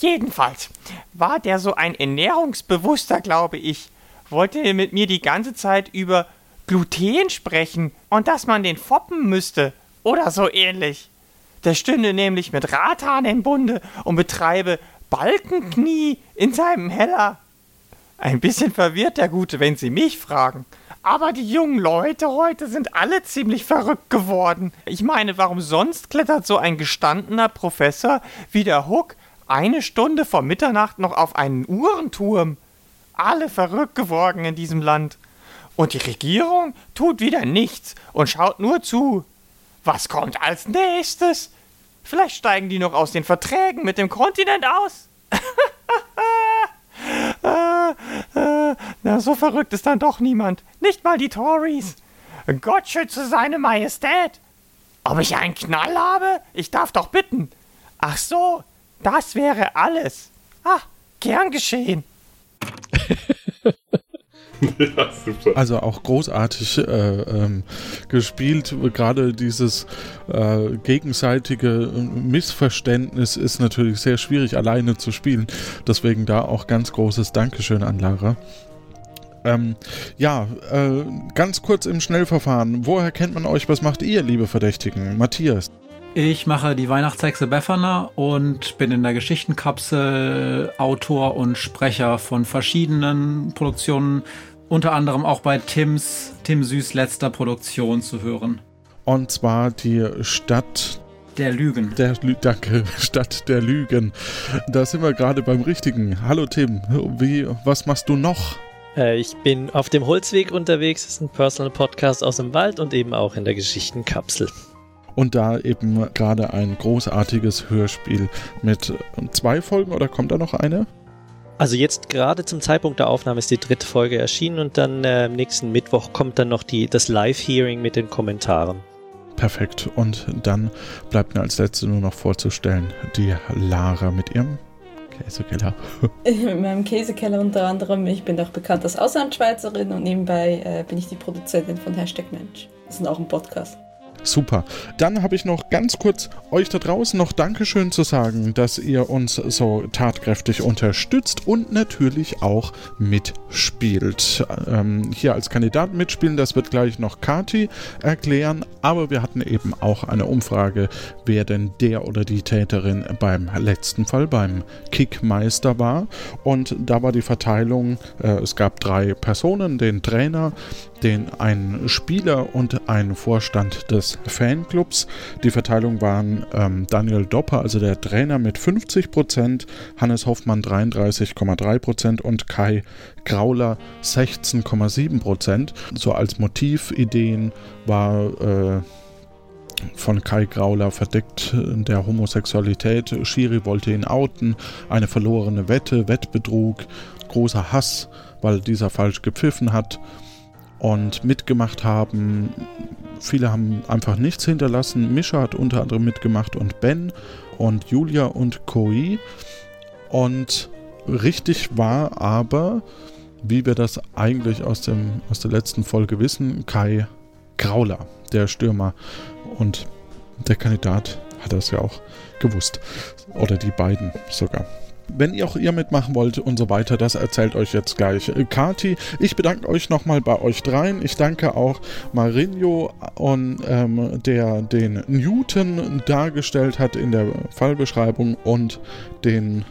Jedenfalls war der so ein ernährungsbewusster, glaube ich. Wollte mit mir die ganze Zeit über Gluten sprechen und dass man den foppen müsste oder so ähnlich. Der stünde nämlich mit Ratan im Bunde und betreibe Balkenknie in seinem Heller. Ein bisschen verwirrt der Gute, wenn Sie mich fragen. Aber die jungen Leute heute sind alle ziemlich verrückt geworden. Ich meine, warum sonst klettert so ein gestandener Professor wie der Hook eine Stunde vor Mitternacht noch auf einen Uhrenturm? Alle verrückt geworden in diesem Land. Und die Regierung tut wieder nichts und schaut nur zu. Was kommt als nächstes? Vielleicht steigen die noch aus den Verträgen mit dem Kontinent aus. na, so verrückt ist dann doch niemand. Nicht mal die Tories. Gott schütze seine Majestät. Ob ich einen Knall habe? Ich darf doch bitten. Ach so, das wäre alles. Ah, gern geschehen. ja, super. Also auch großartig äh, ähm, gespielt. Gerade dieses äh, gegenseitige Missverständnis ist natürlich sehr schwierig alleine zu spielen. Deswegen da auch ganz großes Dankeschön an Lara. Ähm, ja, äh, ganz kurz im Schnellverfahren. Woher kennt man euch? Was macht ihr, liebe Verdächtigen? Matthias. Ich mache die Weihnachtshexe Befana und bin in der Geschichtenkapsel Autor und Sprecher von verschiedenen Produktionen, unter anderem auch bei Tims, Tim Süß letzter Produktion zu hören. Und zwar die Stadt der Lügen. Der Lü Danke, Stadt der Lügen. Da sind wir gerade beim Richtigen. Hallo Tim, wie, was machst du noch? Äh, ich bin auf dem Holzweg unterwegs, das ist ein Personal Podcast aus dem Wald und eben auch in der Geschichtenkapsel und da eben gerade ein großartiges Hörspiel mit zwei Folgen oder kommt da noch eine? Also jetzt gerade zum Zeitpunkt der Aufnahme ist die dritte Folge erschienen und dann äh, nächsten Mittwoch kommt dann noch die, das Live-Hearing mit den Kommentaren. Perfekt. Und dann bleibt mir als letzte nur noch vorzustellen, die Lara mit ihrem Käsekeller. In meinem Käsekeller unter anderem. Ich bin auch bekannt als Auslandschweizerin und nebenbei äh, bin ich die Produzentin von Hashtag Mensch. Das ist auch ein Podcast. Super. Dann habe ich noch ganz kurz euch da draußen noch Dankeschön zu sagen, dass ihr uns so tatkräftig unterstützt und natürlich auch mitspielt. Ähm, hier als Kandidat mitspielen, das wird gleich noch Kati erklären, aber wir hatten eben auch eine Umfrage, wer denn der oder die Täterin beim letzten Fall, beim Kickmeister war. Und da war die Verteilung, äh, es gab drei Personen, den Trainer, den einen Spieler und einen Vorstand des Fanclubs. Die Verteilung waren ähm, Daniel Dopper, also der Trainer mit 50%, Hannes Hoffmann 33,3% und Kai Grauler 16,7%. So als Motivideen war äh, von Kai Grauler verdeckt der Homosexualität. Schiri wollte ihn outen, eine verlorene Wette, Wettbetrug, großer Hass, weil dieser falsch gepfiffen hat und mitgemacht haben. Viele haben einfach nichts hinterlassen. Mischa hat unter anderem mitgemacht und Ben und Julia und Koi. Und richtig war aber, wie wir das eigentlich aus, dem, aus der letzten Folge wissen, Kai Grauler, der Stürmer. Und der Kandidat hat das ja auch gewusst. Oder die beiden sogar. Wenn ihr auch ihr mitmachen wollt und so weiter, das erzählt euch jetzt gleich Kati. Ich bedanke euch nochmal bei euch dreien. Ich danke auch Marinho, und, ähm, der den Newton dargestellt hat in der Fallbeschreibung und den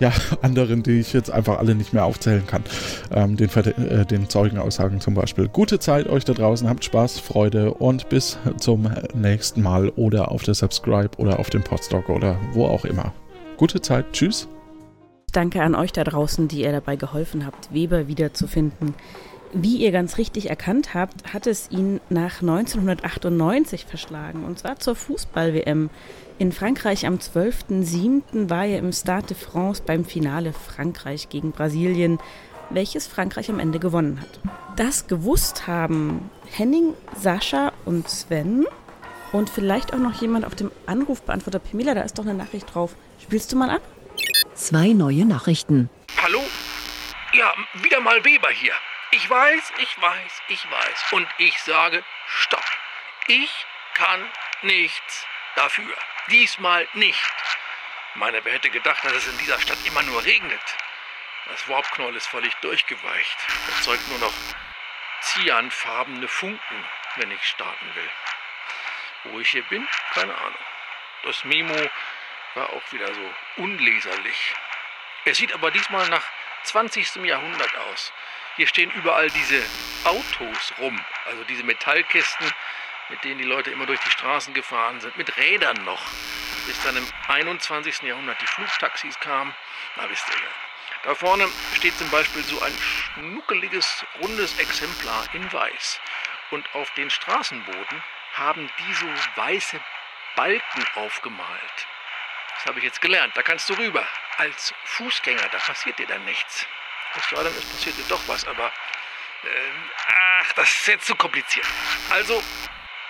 ja, anderen, die ich jetzt einfach alle nicht mehr aufzählen kann. Ähm, den, äh, den Zeugenaussagen zum Beispiel. Gute Zeit euch da draußen, habt Spaß, Freude und bis zum nächsten Mal oder auf der Subscribe oder auf dem Podstock oder wo auch immer. Gute Zeit, tschüss. Danke an euch da draußen, die ihr dabei geholfen habt, Weber wiederzufinden. Wie ihr ganz richtig erkannt habt, hat es ihn nach 1998 verschlagen, und zwar zur Fußball-WM. In Frankreich am 12.07. war er im Stade de France beim Finale Frankreich gegen Brasilien, welches Frankreich am Ende gewonnen hat. Das gewusst haben Henning, Sascha und Sven und vielleicht auch noch jemand auf dem Anrufbeantworter Pamela, da ist doch eine Nachricht drauf. Spielst du mal ab? Zwei neue Nachrichten. Hallo? Ja, wieder mal Weber hier. Ich weiß, ich weiß, ich weiß. Und ich sage Stopp. Ich kann nichts dafür. Diesmal nicht. Meine, wer hätte gedacht, dass es in dieser Stadt immer nur regnet? Das Warpknoll ist völlig durchgeweicht. Erzeugt nur noch cyanfarbene Funken, wenn ich starten will. Wo ich hier bin, keine Ahnung. Das Memo war auch wieder so unleserlich. Es sieht aber diesmal nach 20. Jahrhundert aus. Hier stehen überall diese Autos rum, also diese Metallkisten, mit denen die Leute immer durch die Straßen gefahren sind, mit Rädern noch. Bis dann im 21. Jahrhundert die Flugtaxis kamen. Na, wisst ihr ja. Da vorne steht zum Beispiel so ein schnuckeliges, rundes Exemplar in weiß. Und auf den Straßenboden haben die so weiße Balken aufgemalt. Das habe ich jetzt gelernt. Da kannst du rüber. Als Fußgänger, da passiert dir dann nichts. Es es passiert dir doch was, aber. Äh, ach, das ist jetzt zu kompliziert. Also,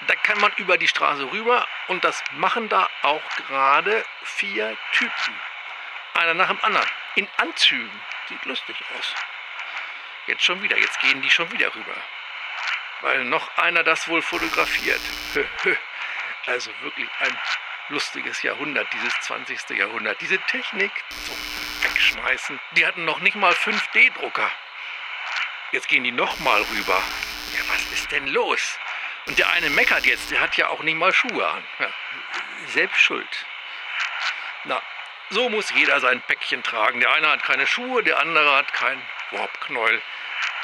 da kann man über die Straße rüber und das machen da auch gerade vier Typen. Einer nach dem anderen. In Anzügen. Sieht lustig aus. Jetzt schon wieder. Jetzt gehen die schon wieder rüber. Weil noch einer das wohl fotografiert. Also wirklich ein lustiges Jahrhundert, dieses 20. Jahrhundert. Diese Technik so wegschmeißen. Die hatten noch nicht mal 5D-Drucker. Jetzt gehen die noch mal rüber. Ja, was ist denn los? Und der eine meckert jetzt, der hat ja auch nicht mal Schuhe an. Ja, selbst schuld. Na, so muss jeder sein Päckchen tragen. Der eine hat keine Schuhe, der andere hat kein Warpknäuel.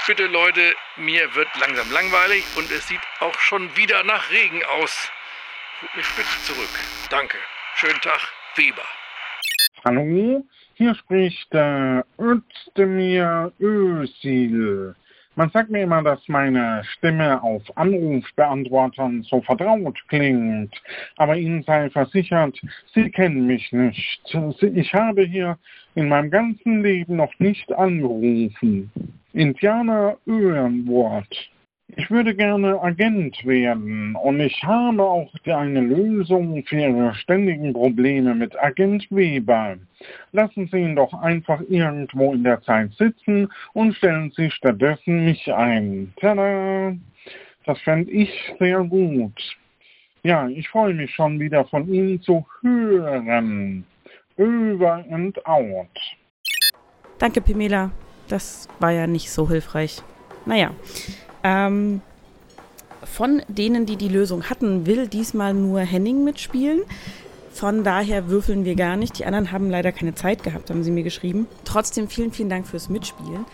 Bitte Leute, mir wird langsam langweilig und es sieht auch schon wieder nach Regen aus. Ruf mich bitte zurück. Danke. Schönen Tag, Weber. Hallo, hier spricht äh, Özdemir Özil. Man sagt mir immer, dass meine Stimme auf Anrufbeantwortern so vertraut klingt. Aber Ihnen sei versichert, Sie kennen mich nicht. Ich habe hier in meinem ganzen Leben noch nicht angerufen. Indianer Öhenwort. Ich würde gerne Agent werden und ich habe auch eine Lösung für Ihre ständigen Probleme mit Agent Weber. Lassen Sie ihn doch einfach irgendwo in der Zeit sitzen und stellen Sie stattdessen mich ein. Tada! Das fände ich sehr gut. Ja, ich freue mich schon wieder von Ihnen zu hören. Over and out. Danke, Pamela. Das war ja nicht so hilfreich. Naja. Ähm, von denen, die die Lösung hatten, will diesmal nur Henning mitspielen. Von daher würfeln wir gar nicht. Die anderen haben leider keine Zeit gehabt, haben sie mir geschrieben. Trotzdem vielen, vielen Dank fürs Mitspielen.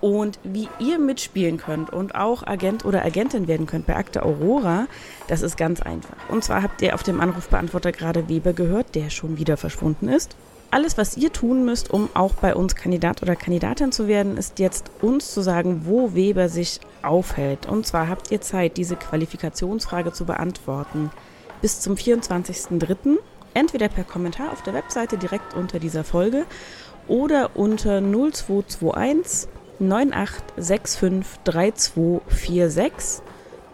Und wie ihr mitspielen könnt und auch Agent oder Agentin werden könnt bei Akte Aurora, das ist ganz einfach. Und zwar habt ihr auf dem Anrufbeantworter gerade Weber gehört, der schon wieder verschwunden ist. Alles, was ihr tun müsst, um auch bei uns Kandidat oder Kandidatin zu werden, ist jetzt uns zu sagen, wo Weber sich aufhält. Und zwar habt ihr Zeit, diese Qualifikationsfrage zu beantworten bis zum 24.03. Entweder per Kommentar auf der Webseite direkt unter dieser Folge oder unter 0221 9865 3246.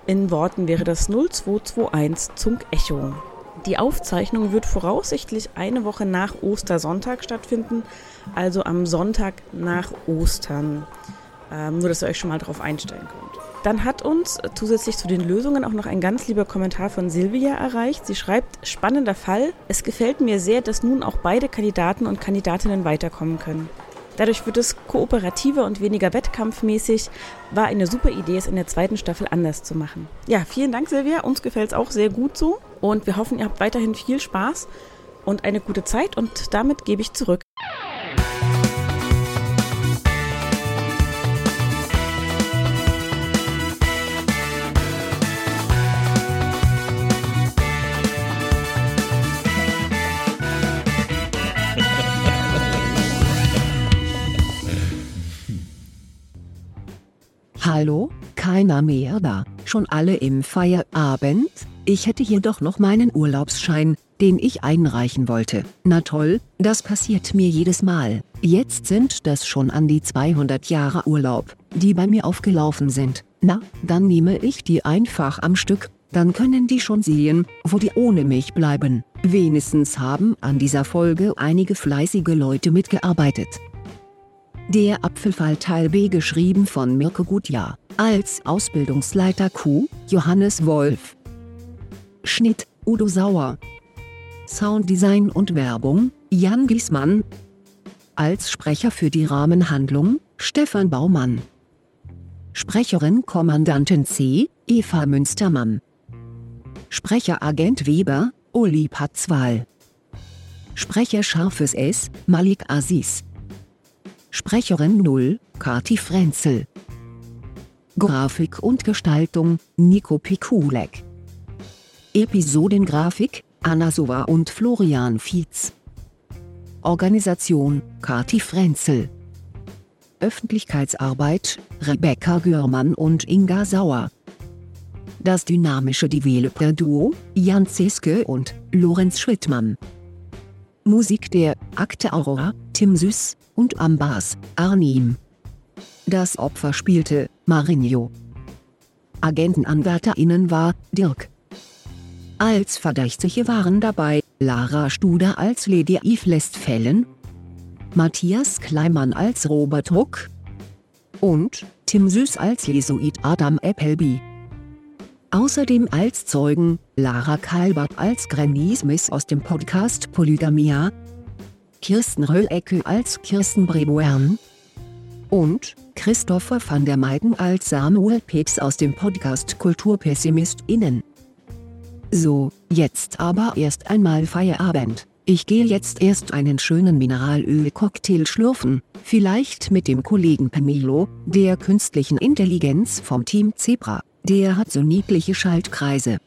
In Worten wäre das 0221 Zunk Echo. Die Aufzeichnung wird voraussichtlich eine Woche nach Ostersonntag stattfinden, also am Sonntag nach Ostern. Ähm, nur, dass ihr euch schon mal darauf einstellen könnt. Dann hat uns zusätzlich zu den Lösungen auch noch ein ganz lieber Kommentar von Silvia erreicht. Sie schreibt, spannender Fall. Es gefällt mir sehr, dass nun auch beide Kandidaten und Kandidatinnen weiterkommen können. Dadurch wird es kooperativer und weniger wettkampfmäßig. War eine super Idee, es in der zweiten Staffel anders zu machen. Ja, vielen Dank, Silvia. Uns gefällt es auch sehr gut so. Und wir hoffen, ihr habt weiterhin viel Spaß und eine gute Zeit. Und damit gebe ich zurück. Hallo, keiner mehr da, schon alle im Feierabend? Ich hätte hier doch noch meinen Urlaubsschein, den ich einreichen wollte. Na toll, das passiert mir jedes Mal. Jetzt sind das schon an die 200 Jahre Urlaub, die bei mir aufgelaufen sind. Na, dann nehme ich die einfach am Stück, dann können die schon sehen, wo die ohne mich bleiben. Wenigstens haben an dieser Folge einige fleißige Leute mitgearbeitet. Der Apfelfall Teil B geschrieben von Mirko Gutjahr. Als Ausbildungsleiter Q, Johannes Wolf. Schnitt, Udo Sauer. Sounddesign und Werbung, Jan Giesmann. Als Sprecher für die Rahmenhandlung, Stefan Baumann. Sprecherin Kommandantin C, Eva Münstermann. Sprecher Agent Weber, Uli Patzwal. Sprecher Scharfes S, Malik Aziz. Sprecherin 0, Kati Frenzel. Grafik und Gestaltung, Nico Pikulek. Episodengrafik, Anna Sova und Florian Fietz. Organisation, Kati Frenzel. Öffentlichkeitsarbeit, Rebecca Görmann und Inga Sauer. Das dynamische Developer-Duo, Jan Zeske und Lorenz Schwittmann. Musik der Akte Aurora, Tim Süß und am Bass, Arnim. Das Opfer spielte Marinho. AgentenanwärterInnen war Dirk. Als Verdächtige waren dabei Lara Studer als Lady Eve Westfällen, Matthias Kleimann als Robert Ruck und Tim Süß als Jesuit Adam Appleby. Außerdem als Zeugen Lara Kalbert als Granny Smith aus dem Podcast Polygamia, Kirsten Röhlecke als Kirsten Breboern und Christopher van der Meiden als Samuel Peps aus dem Podcast KulturpessimistInnen. So, jetzt aber erst einmal Feierabend. Ich gehe jetzt erst einen schönen Mineralöl-Cocktail schlürfen, vielleicht mit dem Kollegen Pamelo, der künstlichen Intelligenz vom Team Zebra. Der hat so niedliche Schaltkreise.